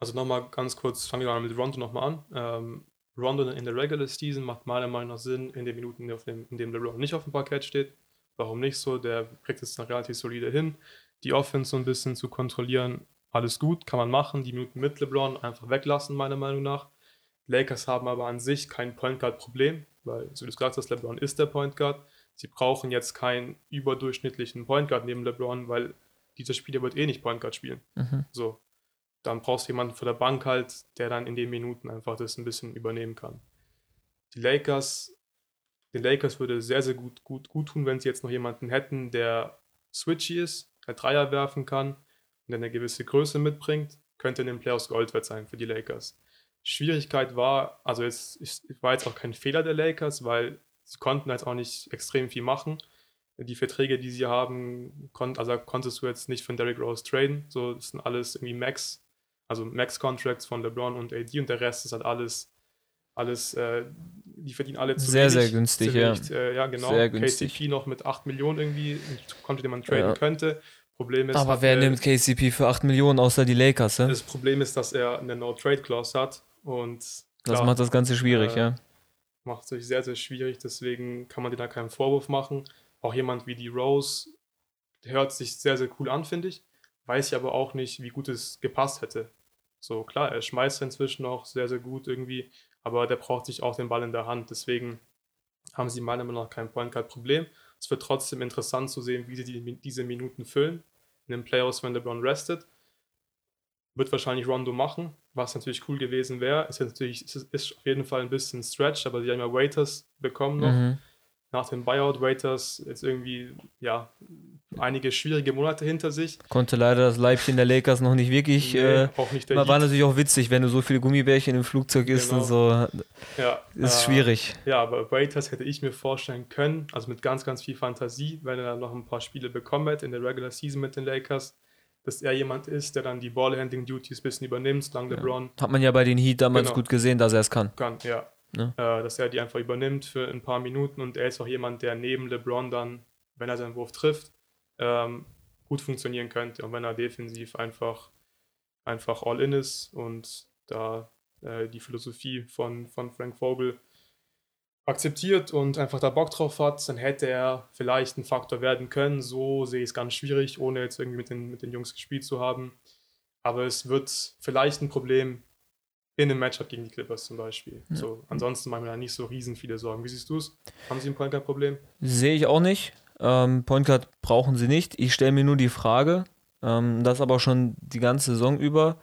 Also nochmal ganz kurz, fangen wir mal mit Rondo nochmal an. Ähm, Rondo in der Regular Season macht meiner Meinung nach Sinn in den Minuten, dem, in denen LeBron nicht auf dem Parkett steht. Warum nicht so? Der kriegt es dann relativ solide hin. Die Offense so ein bisschen zu kontrollieren, alles gut, kann man machen. Die Minuten mit LeBron einfach weglassen, meiner Meinung nach. Lakers haben aber an sich kein Point Guard Problem, weil, so wie du gesagt hast, LeBron ist der Point Guard. Sie brauchen jetzt keinen überdurchschnittlichen Point Guard neben LeBron, weil dieser Spieler wird eh nicht Point Guard spielen. Mhm. So, dann brauchst du jemanden von der Bank halt, der dann in den Minuten einfach das ein bisschen übernehmen kann. Die Lakers, den Lakers würde sehr, sehr gut, gut, gut tun, wenn sie jetzt noch jemanden hätten, der switchy ist, der Dreier werfen kann und der eine gewisse Größe mitbringt, könnte in den Playoffs Gold wert sein für die Lakers. Schwierigkeit war, also ist- war jetzt auch kein Fehler der Lakers, weil sie konnten jetzt auch nicht extrem viel machen. Die Verträge, die sie haben, kon also konntest du jetzt nicht von Derrick Rose traden. So, das sind alles irgendwie Max, also Max-Contracts von LeBron und AD und der Rest ist halt alles, alles, äh, die verdienen alle zu Sehr, wenig. sehr günstig, ja. wenig, Äh, ja, genau. Sehr günstig. KCP noch mit 8 Millionen irgendwie, konnte den man traden Ja. könnte. Problem ist, Aber wer äh, nimmt KCP für 8 Millionen außer die Lakers? Ja? das Problem ist, dass er eine No-Trade-Clause hat und Das klar, macht das Ganze schwierig, äh, ja. macht es natürlich sehr, sehr schwierig, deswegen kann man dir da keinen Vorwurf machen. Auch jemand wie die Rose hört sich sehr, sehr cool an, finde ich. Weiß ich aber auch nicht, wie gut es gepasst hätte. So, klar, er schmeißt inzwischen auch sehr, sehr gut irgendwie, aber der braucht sich auch den Ball in der Hand. Deswegen haben sie meiner Meinung nach kein Point Guard Problem. Es wird trotzdem interessant zu sehen, wie sie die, diese Minuten füllen. In den Playoffs, wenn LeBron restet. Wird wahrscheinlich Rondo machen, was natürlich cool gewesen wäre. Ist jetzt natürlich ist, ist auf jeden Fall ein bisschen Stretch, aber sie haben ja Waiters bekommen noch. Mhm. Nach dem Buyout Waiters jetzt irgendwie, ja, einige schwierige Monate hinter sich. Konnte leider das Leibchen der Lakers noch nicht wirklich. Nee, äh, auch nicht der war, Heat. natürlich auch witzig, wenn du so viele Gummibärchen im Flugzeug isst Genau. und so. Ja, Ist äh, schwierig. Ja, aber Waiters hätte ich mir vorstellen können, also mit ganz, ganz viel Fantasie, wenn er dann noch ein paar Spiele bekommen hätte in der Regular Season mit den Lakers, dass er jemand ist, der dann die Ballhandling-Duties ein bisschen übernimmt, solange LeBron Hat man ja bei den Heat damals Genau. gut gesehen, dass er es kann. kann, ja. Ne? Äh, dass er die einfach übernimmt für ein paar Minuten und er ist auch jemand, der neben LeBron dann, wenn er seinen Wurf trifft, ähm, gut funktionieren könnte und wenn er defensiv einfach, einfach all in ist und da äh, die Philosophie von, von Frank Vogel akzeptiert und einfach da Bock drauf hat, dann hätte er vielleicht ein Faktor werden können. So sehe ich es ganz schwierig, ohne jetzt irgendwie mit den, mit den Jungs gespielt zu haben. Aber es wird vielleicht ein Problem in einem Matchup gegen die Clippers zum Beispiel. Ja. So, ansonsten machen wir da nicht so riesen viele Sorgen. Wie siehst du es? Haben sie ein Point Guard Problem? Sehe ich auch nicht. Ähm, Point Guard brauchen sie nicht. Ich stelle mir nur die Frage, ähm, das aber schon die ganze Saison über,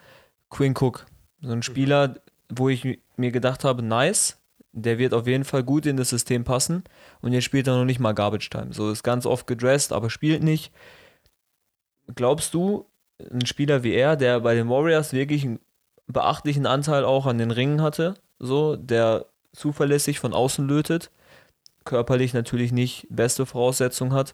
Quinn Cook. So ein Spieler, wo ich mir gedacht habe, nice, der wird auf jeden Fall gut in das System passen. Und jetzt spielt er noch nicht mal Garbage Time. So ist ganz oft gedressed, aber spielt nicht. Glaubst du, ein Spieler wie er, der bei den Warriors wirklich einen beachtlichen Anteil auch an den Ringen hatte, so, der zuverlässig von außen lötet, körperlich natürlich nicht beste Voraussetzungen hat,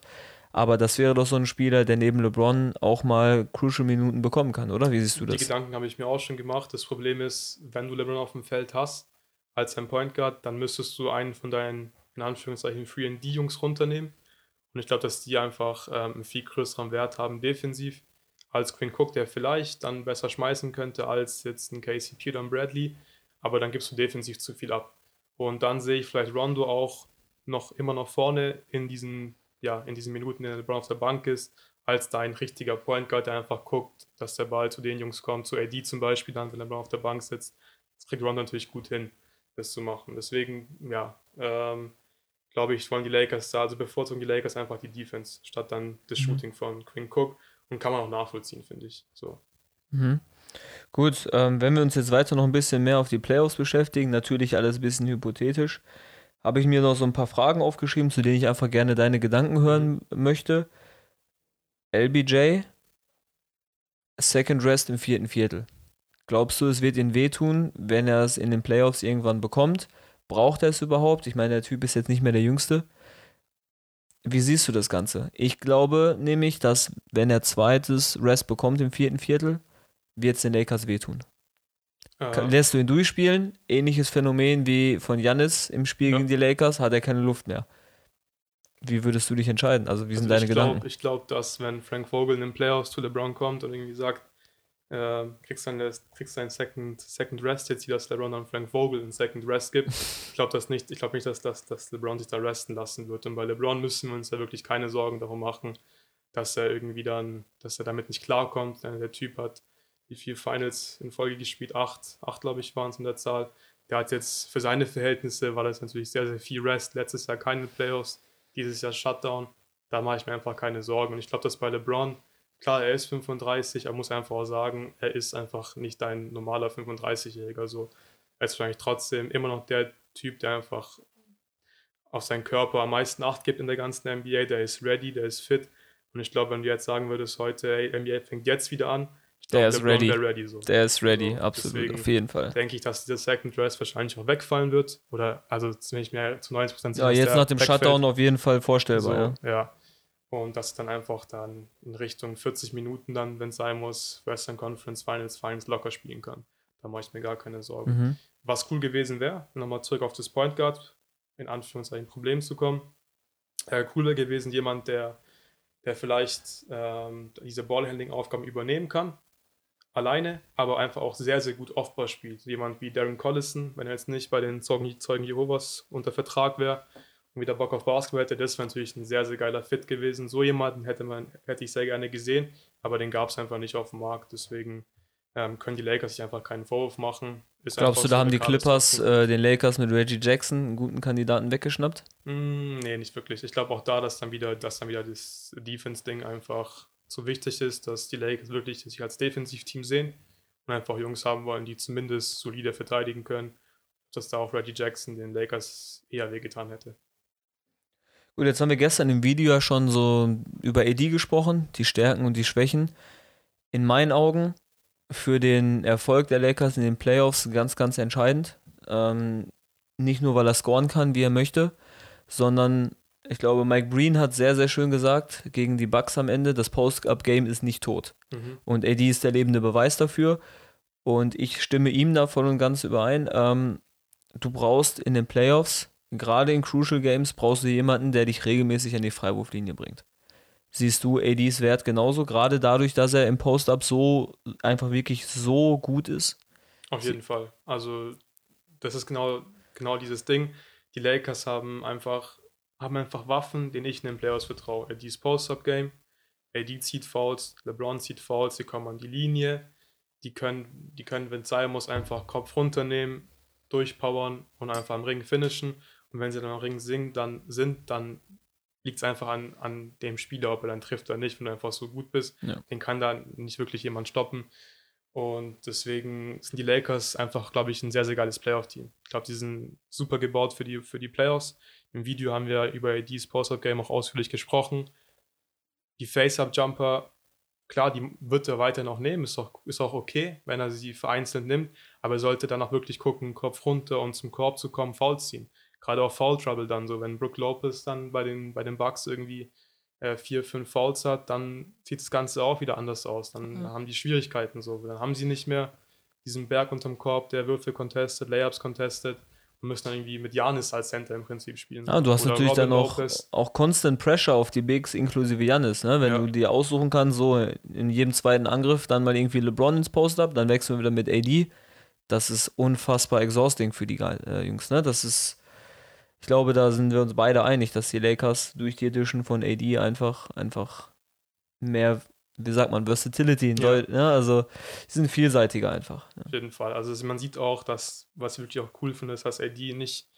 aber das wäre doch so ein Spieler, der neben LeBron auch mal crucial Minuten bekommen kann, oder? Wie siehst du Die das? Gedanken habe ich mir auch schon gemacht. Das Problem ist, wenn du LeBron auf dem Feld hast, als ein Point Guard, dann müsstest du einen von deinen, in Anführungszeichen, Free D-Jungs runternehmen. Und ich glaube, dass die einfach ähm, einen viel größeren Wert haben defensiv als Quinn Cook, der vielleicht dann besser schmeißen könnte als jetzt ein KCP oder ein Bradley. aber dann gibst du defensiv zu viel ab. Und dann sehe ich vielleicht Rondo auch noch immer noch vorne in diesen, ja, in diesen Minuten, in der LeBron auf der Bank ist, als dein richtiger Point Guard, der einfach guckt, dass der Ball zu den Jungs kommt, zu AD zum Beispiel, dann, wenn LeBron auf der Bank sitzt. Das kriegt Rondo natürlich gut hin, das zu machen. Deswegen, ja, ähm, glaube ich, wollen die Lakers da, also bevorzugen die Lakers einfach die Defense, statt dann das mhm. Shooting von Quinn Cook. Und kann man auch nachvollziehen, finde ich. So. Mhm. Gut, ähm, wenn wir uns jetzt weiter noch ein bisschen mehr auf die Playoffs beschäftigen, natürlich alles ein bisschen hypothetisch, habe ich mir noch so ein paar Fragen aufgeschrieben, zu denen ich einfach gerne deine Gedanken hören möchte. LBJ, Second Rest im vierten Viertel. Glaubst du, es wird ihn wehtun, wenn er es in den Playoffs irgendwann bekommt? Braucht er es überhaupt? Ich meine, der Typ ist jetzt nicht mehr der Jüngste. Wie siehst du das Ganze? Ich glaube nämlich, dass wenn er zweites Rest bekommt im vierten Viertel, wird es den Lakers wehtun. Aha. Lässt du ihn durchspielen, ähnliches Phänomen wie von Janis im Spiel ja. gegen die Lakers, hat er keine Luft mehr. Wie würdest du dich entscheiden? Also, wie also sind deine glaub, Gedanken? Ich glaube, dass wenn Frank Vogel in den Playoffs zu LeBron kommt und irgendwie sagt, äh, kriegst du deinen Second, Second Rest, jetzt hier, dass LeBron dann Frank Vogel einen Second Rest gibt. Ich glaube das nicht, ich glaube nicht, dass, dass, dass LeBron sich da resten lassen wird. Und bei LeBron müssen wir uns ja wirklich keine Sorgen darum machen, dass er irgendwie dann, dass er damit nicht klarkommt. Der Typ hat wie viele Finals in Folge gespielt? Acht, acht glaube ich, waren es in der Zahl. Der hat jetzt für seine Verhältnisse war das natürlich sehr, sehr viel Rest. Letztes Jahr keine Playoffs, dieses Jahr Shutdown. Da mache ich mir einfach keine Sorgen. Und ich glaube, dass bei LeBron, klar, er ist 35, er muss einfach auch sagen, er ist einfach nicht ein normaler 35-Jähriger. So, er ist wahrscheinlich trotzdem immer noch der Typ, der einfach auf seinen Körper am meisten Acht gibt in der ganzen NBA. Der ist ready, der ist fit. Und ich glaube, wenn du jetzt sagen würdest, heute, hey, NBA fängt jetzt wieder an, der, ist ready. ready so. Der ist ready, so, absolut, auf jeden Fall. Denke ich, dass dieser Second Dress wahrscheinlich auch wegfallen wird. Oder, also, wenn ich mir zu 90% sicher Ja, jetzt nach dem wegfällt. Shutdown auf jeden Fall vorstellbar, so, ja. ja. Und dass dann einfach dann in Richtung 40 Minuten dann, wenn es sein muss, Western Conference Finals, Finals locker spielen kann. Da mache ich mir gar keine Sorgen. Mhm. Was cool gewesen wäre, nochmal zurück auf das Point Guard, in Anführungszeichen Problem zu kommen. Äh, cooler gewesen, jemand, der, der vielleicht ähm, diese Ballhandling-Aufgaben übernehmen kann alleine, aber einfach auch sehr, sehr gut Offball spielt. Jemand wie Darren Collison, wenn er jetzt nicht bei den Zeugen, Zeugen Jehovas unter Vertrag wäre und wieder Bock auf Basketball hätte, das wäre natürlich ein sehr, sehr geiler Fit gewesen. So jemanden hätte, man, hätte ich sehr gerne gesehen, aber den gab es einfach nicht auf dem Markt. Deswegen ähm, können die Lakers sich einfach keinen Vorwurf machen. Ist Glaubst du, da haben die Clippers äh, den Lakers mit Reggie Jackson einen guten Kandidaten weggeschnappt? Mm, nee, nicht wirklich. Ich glaube auch da, dass dann wieder, dass dann wieder das Defense-Ding einfach so wichtig ist, dass die Lakers wirklich sich als Defensivteam sehen und einfach Jungs haben wollen, die zumindest solide verteidigen können, dass da auch Reggie Jackson den Lakers eher wehgetan hätte. Gut, jetzt haben wir gestern im Video ja schon so über AD gesprochen, die Stärken und die Schwächen. In meinen Augen für den Erfolg der Lakers in den Playoffs ganz, ganz entscheidend. Ähm, nicht nur, weil er scoren kann, wie er möchte, sondern ich glaube, Mike Breen hat sehr, sehr schön gesagt gegen die Bucks am Ende, das Post-Up-Game ist nicht tot. Mhm. Und AD ist der lebende Beweis dafür. Und ich stimme ihm da voll und ganz überein. Ähm, du brauchst in den Playoffs, gerade in Crucial Games, brauchst du jemanden, der dich regelmäßig an die Freiwurflinie bringt. Siehst du ADs Wert genauso, gerade dadurch, dass er im Post-Up so einfach wirklich so gut ist? Auf jeden Sie Fall. Also, das ist genau, genau dieses Ding. Die Lakers haben einfach haben einfach Waffen, denen ich in den Playoffs vertraue. AD's Post-Up-Game, AD zieht Fouls, LeBron zieht Fouls, sie kommen an die Linie, die können, die können wenn es sein muss, einfach Kopf runternehmen, durchpowern und einfach am Ring finishen. Und wenn sie dann am Ring sind, dann, sind, dann liegt es einfach an, an dem Spieler, ob er dann trifft oder nicht. Wenn du einfach so gut bist, ja. den kann da nicht wirklich jemand stoppen. Und deswegen sind die Lakers einfach, glaube ich, ein sehr, sehr geiles Playoff-Team. Ich glaube, die sind super gebaut für die, für die Playoffs. Im Video haben wir über ADs Post-Up-Game auch ausführlich gesprochen. Die Face-Up-Jumper, klar, die wird er weiter noch nehmen, ist auch, ist auch okay, wenn er sie vereinzelt nimmt, aber er sollte dann auch wirklich gucken, Kopf runter und zum Korb zu kommen, Fouls ziehen. Gerade auch Foul Trouble dann so, wenn Brook Lopez dann bei den, bei den Bucks irgendwie äh, vier, fünf Fouls hat, dann sieht das Ganze auch wieder anders aus. Dann mhm. haben die Schwierigkeiten so. Dann haben sie nicht mehr diesen Berg unterm Korb, der Würfel contestet, Layups contestet und müssen dann irgendwie mit Janis als Center im Prinzip spielen. Ah, du hast Oder natürlich Robin dann auch, auch Constant Pressure auf die Bigs inklusive Janis, ne? Wenn ja. du dir aussuchen kannst, so in jedem zweiten Angriff dann mal irgendwie LeBron ins Post-Up, dann wechseln wir wieder mit AD. das ist unfassbar exhausting für die äh, Jungs. Ne? Das ist, ich glaube, da sind wir uns beide einig, dass die Lakers durch die Edition von AD einfach, einfach mehr, wie sagt man, Versatility in ja. Deut ne? Also, die sind vielseitiger einfach. Ja. Auf jeden Fall. Also, man sieht auch, dass, was ich wirklich auch cool finde, ist, dass AD nicht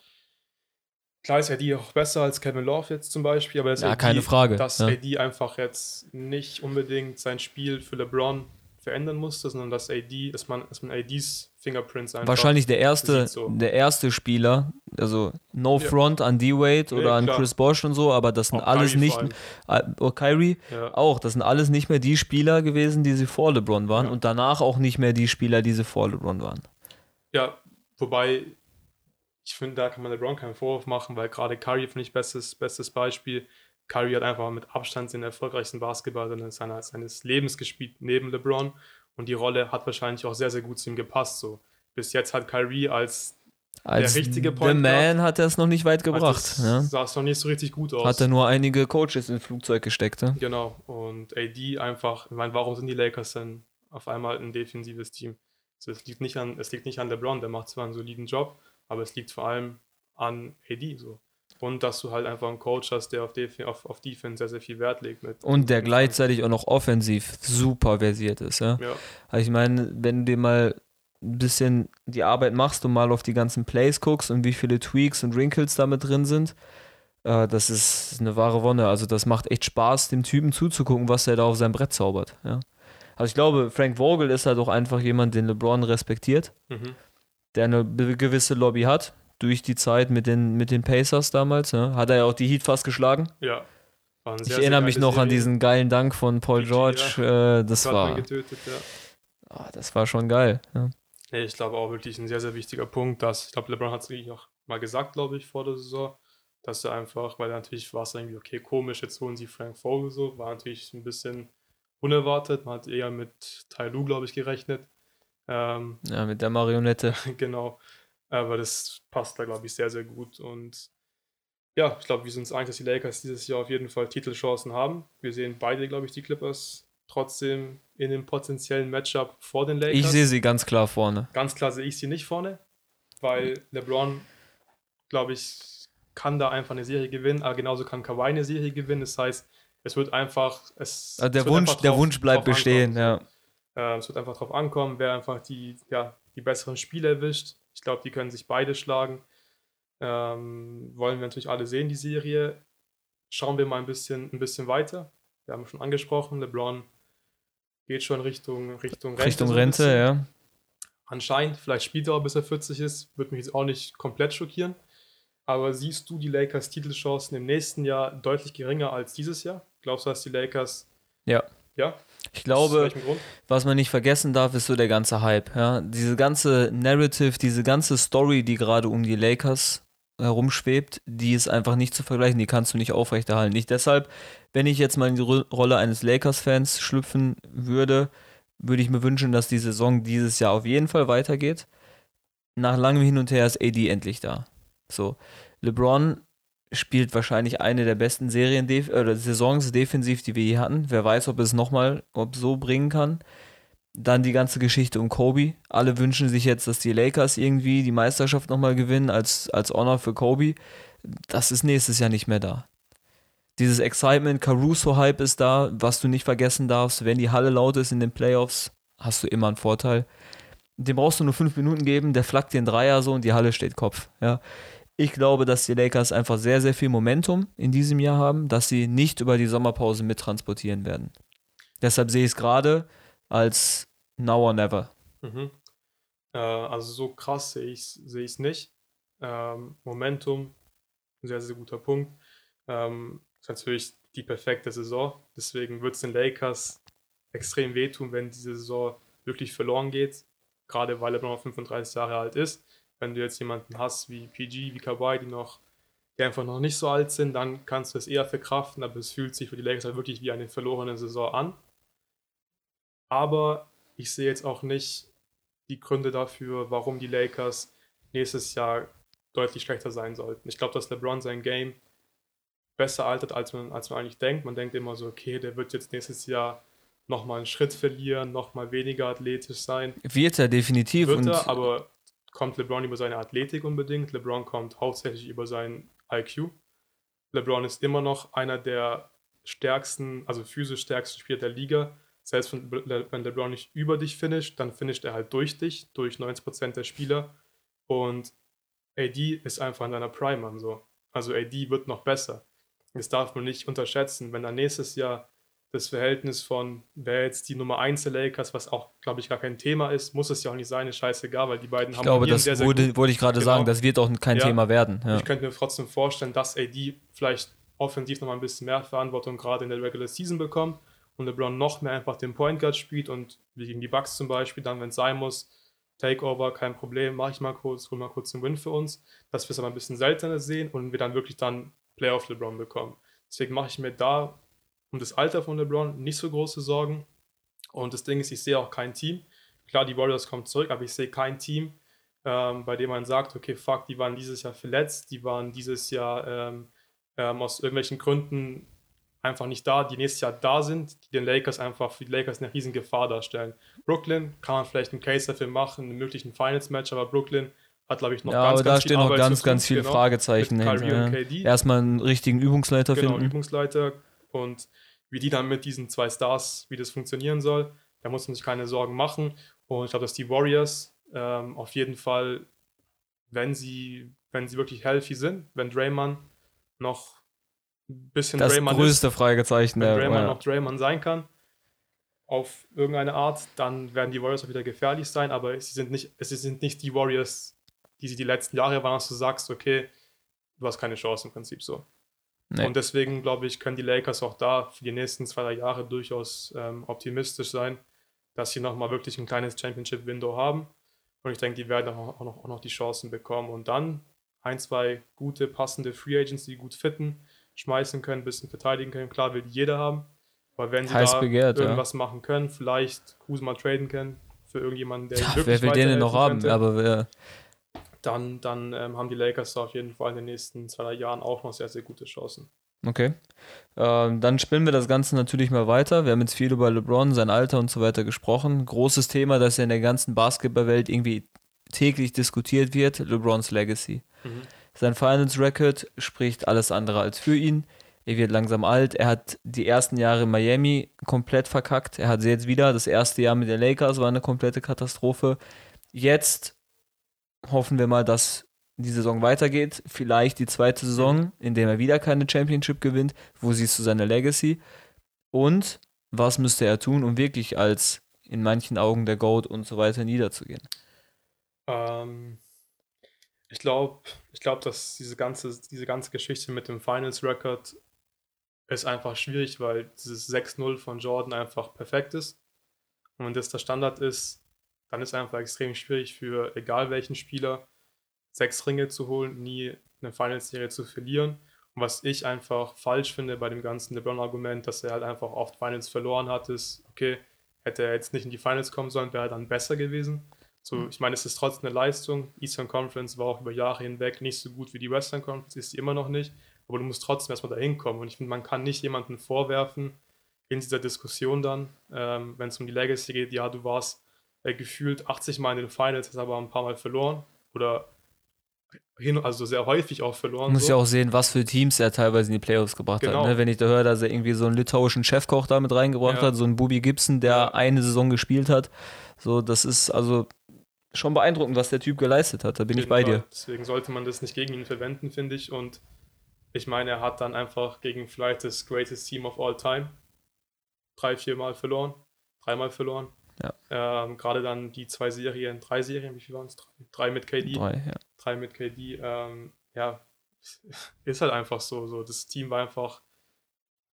Klar ist AD auch besser als Kevin Love jetzt zum Beispiel, aber das ja, AD, keine Frage. dass ja. AD einfach jetzt nicht unbedingt sein Spiel für LeBron verändern musste, sondern dass AD, dass man, dass man ADs Fingerprints einfach Wahrscheinlich der erste, so. der erste Spieler, also no ja. front an D-Wade oder ja, an Chris Bosch und so, aber das sind auch alles Kyrie nicht, oh, Kyrie ja. auch, das sind alles nicht mehr die Spieler gewesen, die sie vor LeBron waren und danach auch nicht mehr die Spieler, die sie vor LeBron waren. Ja, wobei ich finde, da kann man LeBron keinen Vorwurf machen, weil gerade Curry finde ich bestes, bestes Beispiel. Curry hat einfach mit Abstand den erfolgreichsten Basketball seiner, seines Lebens gespielt neben LeBron und die Rolle hat wahrscheinlich auch sehr, sehr gut zu ihm gepasst. So. Bis jetzt hat Kyrie als, als der richtige Point The Man hat er es noch nicht weit gebracht. Ja. Sah es noch nicht so richtig gut aus. Hat er nur einige Coaches ins Flugzeug gesteckt. Ja? Genau. Und AD einfach, ich meine, warum sind die Lakers denn auf einmal ein defensives Team? Also es, liegt nicht an, es liegt nicht an LeBron, der macht zwar einen soliden Job, aber es liegt vor allem an AD so. Und dass du halt einfach einen Coach hast, der auf, Def auf, auf Defense sehr, sehr viel Wert legt. Mit und der gleichzeitig auch noch offensiv super versiert ist. Ja? ja. Also ich meine, wenn du dir mal ein bisschen die Arbeit machst und mal auf die ganzen Plays guckst und wie viele Tweaks und Wrinkles damit drin sind, äh, das ist eine wahre Wonne. Also das macht echt Spaß, dem Typen zuzugucken, was er da auf seinem Brett zaubert. Ja? Also ich glaube, Frank Vogel ist halt auch einfach jemand, den LeBron respektiert. Mhm der eine gewisse Lobby hat, durch die Zeit mit den, mit den Pacers damals. Ne? Hat er ja auch die Heat fast geschlagen. Ja. Sehr, ich erinnere mich noch Serie. an diesen geilen Dank von Paul PG, George. Ja. Äh, das war. Getötet, ja. oh, das war schon geil. Ja. Ich glaube auch wirklich ein sehr, sehr wichtiger Punkt, dass, ich glaube, LeBron hat es wirklich auch mal gesagt, glaube ich, vor der Saison, dass er einfach, weil natürlich war es irgendwie, okay, komisch, jetzt holen sie Frank Vogel so, war natürlich ein bisschen unerwartet. Man hat eher mit Tai Lu, glaube ich, gerechnet. Ähm, ja, mit der Marionette. genau. Aber das passt da, glaube ich, sehr, sehr gut. Und ja, ich glaube, wir sind uns einig, dass die Lakers dieses Jahr auf jeden Fall Titelchancen haben. Wir sehen beide, glaube ich, die Clippers trotzdem in dem potenziellen Matchup vor den Lakers. Ich sehe sie ganz klar vorne. Ganz klar sehe ich sie nicht vorne, weil LeBron, glaube ich, kann da einfach eine Serie gewinnen, aber genauso kann Kawhi eine Serie gewinnen. Das heißt, es wird einfach. Es, also der, Wunsch, drauf, der Wunsch bleibt bestehen, ja. Äh, es wird einfach darauf ankommen, wer einfach die, ja, die besseren Spiele erwischt. Ich glaube, die können sich beide schlagen. Ähm, wollen wir natürlich alle sehen, die Serie. Schauen wir mal ein bisschen, ein bisschen weiter. Wir haben schon angesprochen, LeBron geht schon Richtung, Richtung Rente. Richtung Rente, so ja. Anscheinend, vielleicht spielt er auch bis er 40 ist, würde mich jetzt auch nicht komplett schockieren. Aber siehst du die Lakers Titelchancen im nächsten Jahr deutlich geringer als dieses Jahr? Glaubst du, dass die Lakers ja. Ja? Ich glaube, was man nicht vergessen darf, ist so der ganze Hype. Ja? Diese ganze Narrative, diese ganze Story, die gerade um die Lakers herumschwebt, die ist einfach nicht zu vergleichen, die kannst du nicht aufrechterhalten. Nicht deshalb, wenn ich jetzt mal in die Rolle eines Lakers-Fans schlüpfen würde, würde ich mir wünschen, dass die Saison dieses Jahr auf jeden Fall weitergeht. Nach langem Hin und Her ist AD endlich da. So, LeBron spielt wahrscheinlich eine der besten Serien oder Saisons defensiv, die wir je hatten. Wer weiß, ob es nochmal so bringen kann. Dann die ganze Geschichte um Kobe. Alle wünschen sich jetzt, dass die Lakers irgendwie die Meisterschaft nochmal gewinnen als, als Honor für Kobe. Das ist nächstes Jahr nicht mehr da. Dieses Excitement, Caruso-Hype ist da, was du nicht vergessen darfst. Wenn die Halle laut ist in den Playoffs, hast du immer einen Vorteil. Dem brauchst du nur fünf Minuten geben, der flackt den Dreier so und die Halle steht Kopf. Ja. Ich glaube, dass die Lakers einfach sehr, sehr viel Momentum in diesem Jahr haben, dass sie nicht über die Sommerpause mittransportieren werden. Deshalb sehe ich es gerade als now or never. Mhm. Äh, also so krass sehe ich es seh nicht. Ähm, Momentum, sehr, sehr guter Punkt. Ähm, ist natürlich die perfekte Saison. Deswegen wird es den Lakers extrem wehtun, wenn diese Saison wirklich verloren geht. Gerade weil er noch 35 Jahre alt ist. Wenn du jetzt jemanden hast wie PG, wie Kawhi, die noch, die einfach noch nicht so alt sind, dann kannst du es eher verkraften, aber es fühlt sich für die Lakers halt wirklich wie eine verlorene Saison an. Aber ich sehe jetzt auch nicht die Gründe dafür, warum die Lakers nächstes Jahr deutlich schlechter sein sollten. Ich glaube, dass LeBron sein Game besser altert, als man, als man eigentlich denkt. Man denkt immer so, okay, der wird jetzt nächstes Jahr nochmal einen Schritt verlieren, nochmal weniger athletisch sein. Wird er definitiv. Wird er, aber kommt LeBron über seine Athletik unbedingt. LeBron kommt hauptsächlich über sein IQ. LeBron ist immer noch einer der stärksten, also physisch stärksten Spieler der Liga. Selbst wenn, wenn LeBron nicht über dich finisht, dann finisht er halt durch dich, durch 90% der Spieler. Und AD ist einfach in seiner Prime an so. Also AD wird noch besser. Das darf man nicht unterschätzen. Wenn er nächstes Jahr das Verhältnis von, wer jetzt die Nummer 1 der Lakers, was auch, glaube ich, gar kein Thema ist, muss es ja auch nicht sein, ist scheißegal, weil die beiden ich haben. Ich glaube, das sehr, sehr wurde, wollte ich gerade genau. sagen, das wird auch kein ja. Thema werden. Ja. Ich könnte mir trotzdem vorstellen, dass AD vielleicht offensiv noch mal ein bisschen mehr Verantwortung gerade in der Regular Season bekommt und LeBron noch mehr einfach den Point Guard spielt und wie gegen die Bucks zum Beispiel, dann, wenn es sein muss, Takeover, kein Problem, mache ich mal kurz, hol mal kurz einen Win für uns, dass wir es aber ein bisschen seltener sehen und wir dann wirklich dann Playoff LeBron bekommen. Deswegen mache ich mir da um das Alter von LeBron nicht so große Sorgen. Und das Ding ist, ich sehe auch kein Team. Klar, die Warriors kommen zurück, aber ich sehe kein Team, ähm, bei dem man sagt, okay, fuck, die waren dieses Jahr verletzt, die waren dieses Jahr ähm, ähm, aus irgendwelchen Gründen einfach nicht da, die nächstes Jahr da sind, die den Lakers einfach für die Lakers eine riesen Gefahr darstellen. Brooklyn kann man vielleicht einen Case dafür machen, einen möglichen Finals-Match, aber Brooklyn hat, glaube ich, noch ja, ganz, aber da stehen noch ganz, ganz viele genau, Fragezeichen hinter. Ja. Erstmal einen richtigen Übungsleiter genau, finden. Übungsleiter und wie die dann mit diesen zwei Stars, wie das funktionieren soll, da muss man sich keine Sorgen machen. Und ich glaube, dass die Warriors ähm, auf jeden Fall, wenn sie, wenn sie wirklich healthy sind, wenn Draymond noch ein bisschen das Draymond größte ist, Fragezeichen wenn Draymond ja. noch Draymond sein kann, auf irgendeine Art, dann werden die Warriors auch wieder gefährlich sein, aber sie sind nicht, es sind nicht die Warriors, die sie die letzten Jahre waren, dass du sagst, okay, du hast keine Chance im Prinzip so. Nee. Und deswegen, glaube ich, können die Lakers auch da für die nächsten zwei, drei Jahre durchaus ähm, optimistisch sein, dass sie nochmal wirklich ein kleines Championship-Window haben. Und ich denke, die werden auch noch, auch noch die Chancen bekommen. Und dann ein, zwei gute, passende Free Agents, die gut fitten, schmeißen können, ein bisschen verteidigen können. Klar will jeder haben. Aber wenn sie Heiß da begehrt, irgendwas ja. machen können, vielleicht Kuzma traden können für irgendjemanden, der ja, Wer will den denn noch haben? Aber wer, dann, dann ähm, haben die Lakers da auf jeden Fall in den nächsten zwei, drei Jahren auch noch sehr, sehr gute Chancen. Okay. Ähm, dann spinnen wir das Ganze natürlich mal weiter. Wir haben jetzt viel über LeBron, sein Alter und so weiter gesprochen. Großes Thema, das ja in der ganzen Basketballwelt irgendwie täglich diskutiert wird: LeBrons Legacy. Mhm. Sein Finals Record spricht alles andere als für ihn. Er wird langsam alt. Er hat die ersten Jahre in Miami komplett verkackt. Er hat sie jetzt wieder. Das erste Jahr mit den Lakers war eine komplette Katastrophe. Jetzt hoffen wir mal, dass die Saison weitergeht. Vielleicht die zweite Saison, in der er wieder keine Championship gewinnt. Wo siehst du seine Legacy? Und was müsste er tun, um wirklich als in manchen Augen der Goat und so weiter niederzugehen? Ähm, ich glaube, ich glaub, dass diese ganze, diese ganze Geschichte mit dem Finals Record ist einfach schwierig, weil dieses 6-0 von Jordan einfach perfekt ist. Und wenn das der Standard ist, dann ist es einfach extrem schwierig für egal welchen Spieler sechs Ringe zu holen, nie eine Finals-Serie zu verlieren. Und was ich einfach falsch finde bei dem ganzen LeBron-Argument, dass er halt einfach oft Finals verloren hat, ist, okay, hätte er jetzt nicht in die Finals kommen sollen, wäre er dann besser gewesen. So, mhm. ich meine, es ist trotzdem eine Leistung. Eastern Conference war auch über Jahre hinweg nicht so gut wie die Western Conference, ist sie immer noch nicht. Aber du musst trotzdem erstmal dahin kommen. Und ich finde, man kann nicht jemanden vorwerfen in dieser Diskussion dann, ähm, wenn es um die Legacy geht, ja, du warst äh, gefühlt 80 Mal in den Finals, hast aber ein paar Mal verloren oder hin, also sehr häufig auch verloren. Muss so. ja auch sehen, was für Teams er teilweise in die Playoffs gebracht genau. hat. Ne? Wenn ich da höre, dass er irgendwie so einen litauischen Chefkoch damit reingebracht ja. hat, so einen Bubi Gibson, der ja. eine Saison gespielt hat. So, das ist also schon beeindruckend, was der Typ geleistet hat. Da bin ich bei Fall. dir. Deswegen sollte man das nicht gegen ihn verwenden, finde ich. Und ich meine, er hat dann einfach gegen vielleicht das greatest Team of all time drei, vier Mal verloren, dreimal verloren. Ja. Ähm, Gerade dann die zwei Serien, drei Serien, wie viel waren es? Drei, drei, mit KD. Drei, ja. Drei mit KD. Ähm, ja, ist halt einfach so, so. Das Team war einfach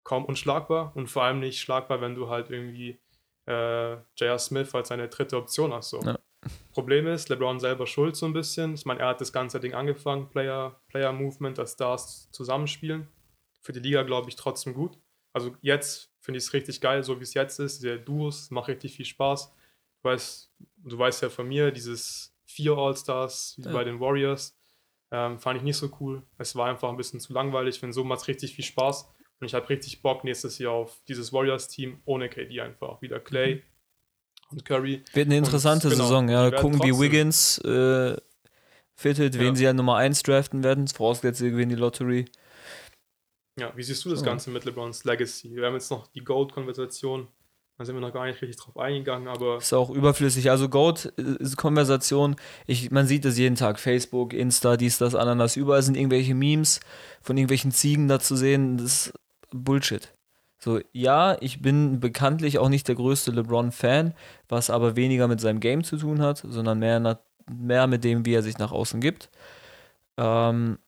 kaum unschlagbar und vor allem nicht schlagbar, wenn du halt irgendwie äh, J.R. Smith als seine dritte Option hast. So. Ja. Problem ist, LeBron selber schuld so ein bisschen. Ich meine, er hat das ganze Ding angefangen, Player, Player Movement, dass Stars zusammenspielen. Für die Liga, glaube ich, trotzdem gut. Also jetzt finde ich es richtig geil, so wie es jetzt ist. Diese Duos macht richtig viel Spaß. Du weißt, du weißt ja von mir, dieses vier All-Stars wie ja. bei den Warriors ähm, fand ich nicht so cool. Es war einfach ein bisschen zu langweilig. Wenn so macht es richtig viel Spaß. Und ich habe richtig Bock nächstes Jahr auf dieses Warriors-Team ohne KD einfach. Wieder Clay mhm. und Curry. Wird eine interessante und, genau, Saison, ja. Gucken, wie Wiggins äh, fittet, ja. wen sie ja Nummer 1 draften werden, vorausgesetzt sie gewinnen die Lottery. Ja, wie siehst du das Ganze mit LeBrons Legacy? Wir haben jetzt noch die Gold-Konversation da sind wir noch gar nicht richtig drauf eingegangen, aber. Ist auch überflüssig. Also Goat-Konversation, ich, man sieht es jeden Tag, Facebook, Insta, dies, das, Ananas, überall sind irgendwelche Memes von irgendwelchen Ziegen da zu sehen. Das ist Bullshit. So, ja, ich bin bekanntlich auch nicht der größte LeBron-Fan, was aber weniger mit seinem Game zu tun hat, sondern mehr, mehr mit dem, wie er sich nach außen gibt. Ähm,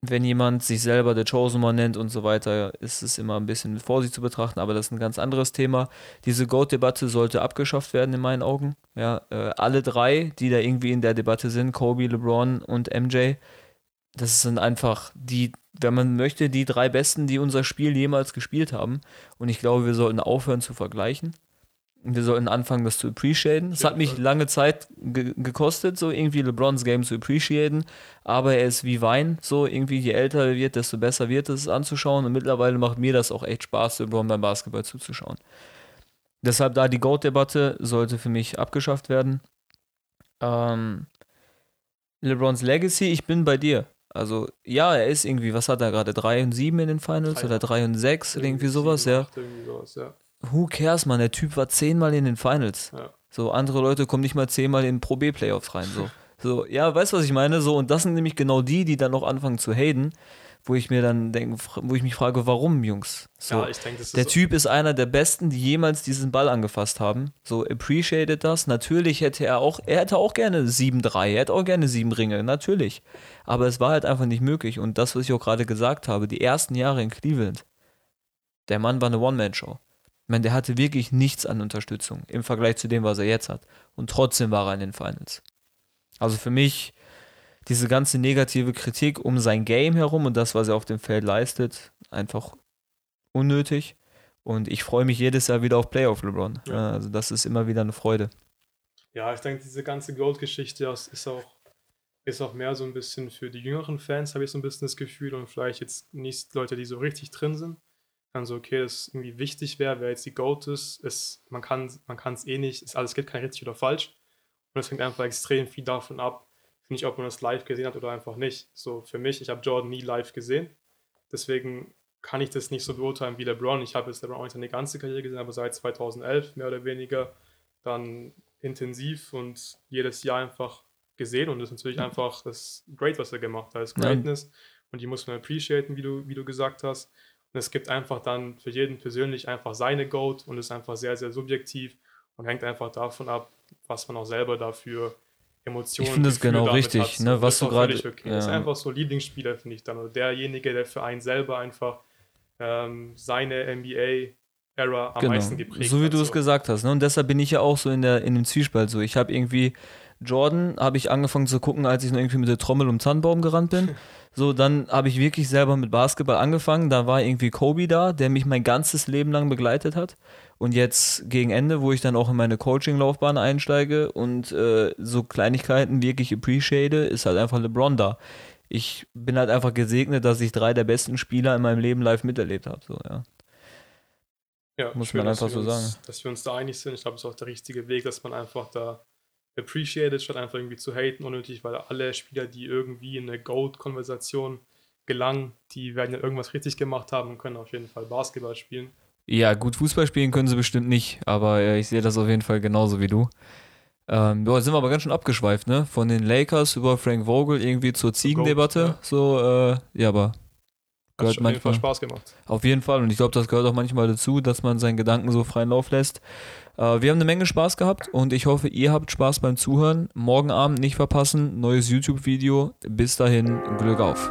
wenn jemand sich selber der Chosen One nennt und so weiter, ist es immer ein bisschen mit Vorsicht zu betrachten, aber das ist ein ganz anderes Thema. Diese Goat-Debatte sollte abgeschafft werden in meinen Augen. Ja, äh, alle drei, die da irgendwie in der Debatte sind, Kobe, LeBron und MJ, das sind einfach die, wenn man möchte, die drei Besten, die unser Spiel jemals gespielt haben. Und ich glaube, wir sollten aufhören zu vergleichen wir sollten anfangen, das zu appreciaten. Es hat mich lange Zeit ge gekostet, so irgendwie LeBrons Game zu appreciaten, aber er ist wie Wein, so irgendwie je älter er wird, desto besser wird es anzuschauen und mittlerweile macht mir das auch echt Spaß, LeBron beim Basketball zuzuschauen. Deshalb da die GOAT-Debatte sollte für mich abgeschafft werden. Ähm, LeBrons Legacy, ich bin bei dir. Also, ja, er ist irgendwie, was hat er gerade? 3 und 7 in den Finals 3, oder 3 und 6 oder irgendwie sowas, 7, ja. Irgendwie sowas, ja who cares, man? Der Typ war zehnmal in den Finals. Ja. So, andere Leute kommen nicht mal zehnmal in Pro B-Playoffs rein. So. so, ja, weißt du, was ich meine? So, und das sind nämlich genau die, die dann noch anfangen zu haten, wo ich mir dann denke, wo ich mich frage, warum, Jungs? So, ja, ich denke, das ist der Typ ist einer der besten, die jemals diesen Ball angefasst haben. So, appreciated das. Natürlich hätte er auch, er hätte auch gerne 7-3, er hätte auch gerne sieben Ringe, natürlich. Aber es war halt einfach nicht möglich. Und das, was ich auch gerade gesagt habe, die ersten Jahre in Cleveland, der Mann war eine One-Man-Show. Ich meine, der hatte wirklich nichts an Unterstützung im Vergleich zu dem, was er jetzt hat. Und trotzdem war er in den Finals. Also für mich diese ganze negative Kritik um sein Game herum und das, was er auf dem Feld leistet, einfach unnötig. Und ich freue mich jedes Jahr wieder auf Playoff LeBron. Ja. Also das ist immer wieder eine Freude. Ja, ich denke, diese ganze Gold-Geschichte ist auch, ist auch mehr so ein bisschen für die jüngeren Fans, habe ich so ein bisschen das Gefühl, und vielleicht jetzt nicht Leute, die so richtig drin sind dann so, okay, das irgendwie wichtig wäre, wer jetzt die Goat ist, ist man kann man es eh nicht, ist alles geht kein richtig oder falsch. Und es hängt einfach extrem viel davon ab, finde ich, ob man das live gesehen hat oder einfach nicht. So für mich, ich habe Jordan nie live gesehen. Deswegen kann ich das nicht so beurteilen wie LeBron. Ich habe jetzt LeBron auch nicht seine ganze Karriere gesehen, aber seit 2011 mehr oder weniger dann intensiv und jedes Jahr einfach gesehen und das ist natürlich einfach das Great, was er gemacht hat, das Greatness ja. und die muss man appreciaten, wie du, wie du gesagt hast. Und es gibt einfach dann für jeden persönlich einfach seine Goat und ist einfach sehr, sehr subjektiv und hängt einfach davon ab, was man auch selber dafür Emotionen. Ich finde es genau richtig, ne, was du gerade. Okay. Ja. Das ist einfach so Lieblingsspieler, finde ich dann. Oder derjenige, der für einen selber einfach ähm, seine NBA Era am genau. meisten geprägt So wie du es gesagt hast. Ne? Und deshalb bin ich ja auch so in, der, in dem Zwiespalt so. Ich habe irgendwie Jordan habe ich angefangen zu gucken, als ich noch irgendwie mit der Trommel um Zahnbaum gerannt bin. So, dann habe ich wirklich selber mit Basketball angefangen. Da war irgendwie Kobe da, der mich mein ganzes Leben lang begleitet hat. Und jetzt gegen Ende, wo ich dann auch in meine Coaching-Laufbahn einsteige und äh, so Kleinigkeiten wirklich appreciate, ist halt einfach LeBron da. Ich bin halt einfach gesegnet, dass ich drei der besten Spieler in meinem Leben live miterlebt habe. So, ja. Ja, muss schön, man einfach so uns, sagen. Dass wir uns da einig sind. Ich glaube, es ist auch der richtige Weg, dass man einfach da appreciated, statt einfach irgendwie zu haten, unnötig, weil alle Spieler, die irgendwie in eine Gold-Konversation gelangen, die werden ja irgendwas richtig gemacht haben und können auf jeden Fall Basketball spielen. Ja, gut, Fußball spielen können sie bestimmt nicht, aber äh, ich sehe das auf jeden Fall genauso wie du. Ähm, boah, sind wir aber ganz schön abgeschweift, ne? Von den Lakers über Frank Vogel irgendwie zur Ziegendebatte. Ja. So, äh, ja, aber gehört Hat manchmal Spaß gemacht. Auf jeden Fall und ich glaube, das gehört auch manchmal dazu, dass man seinen Gedanken so freien Lauf lässt. Äh, wir haben eine Menge Spaß gehabt und ich hoffe, ihr habt Spaß beim Zuhören. Morgen Abend nicht verpassen, neues YouTube-Video. Bis dahin, Glück auf.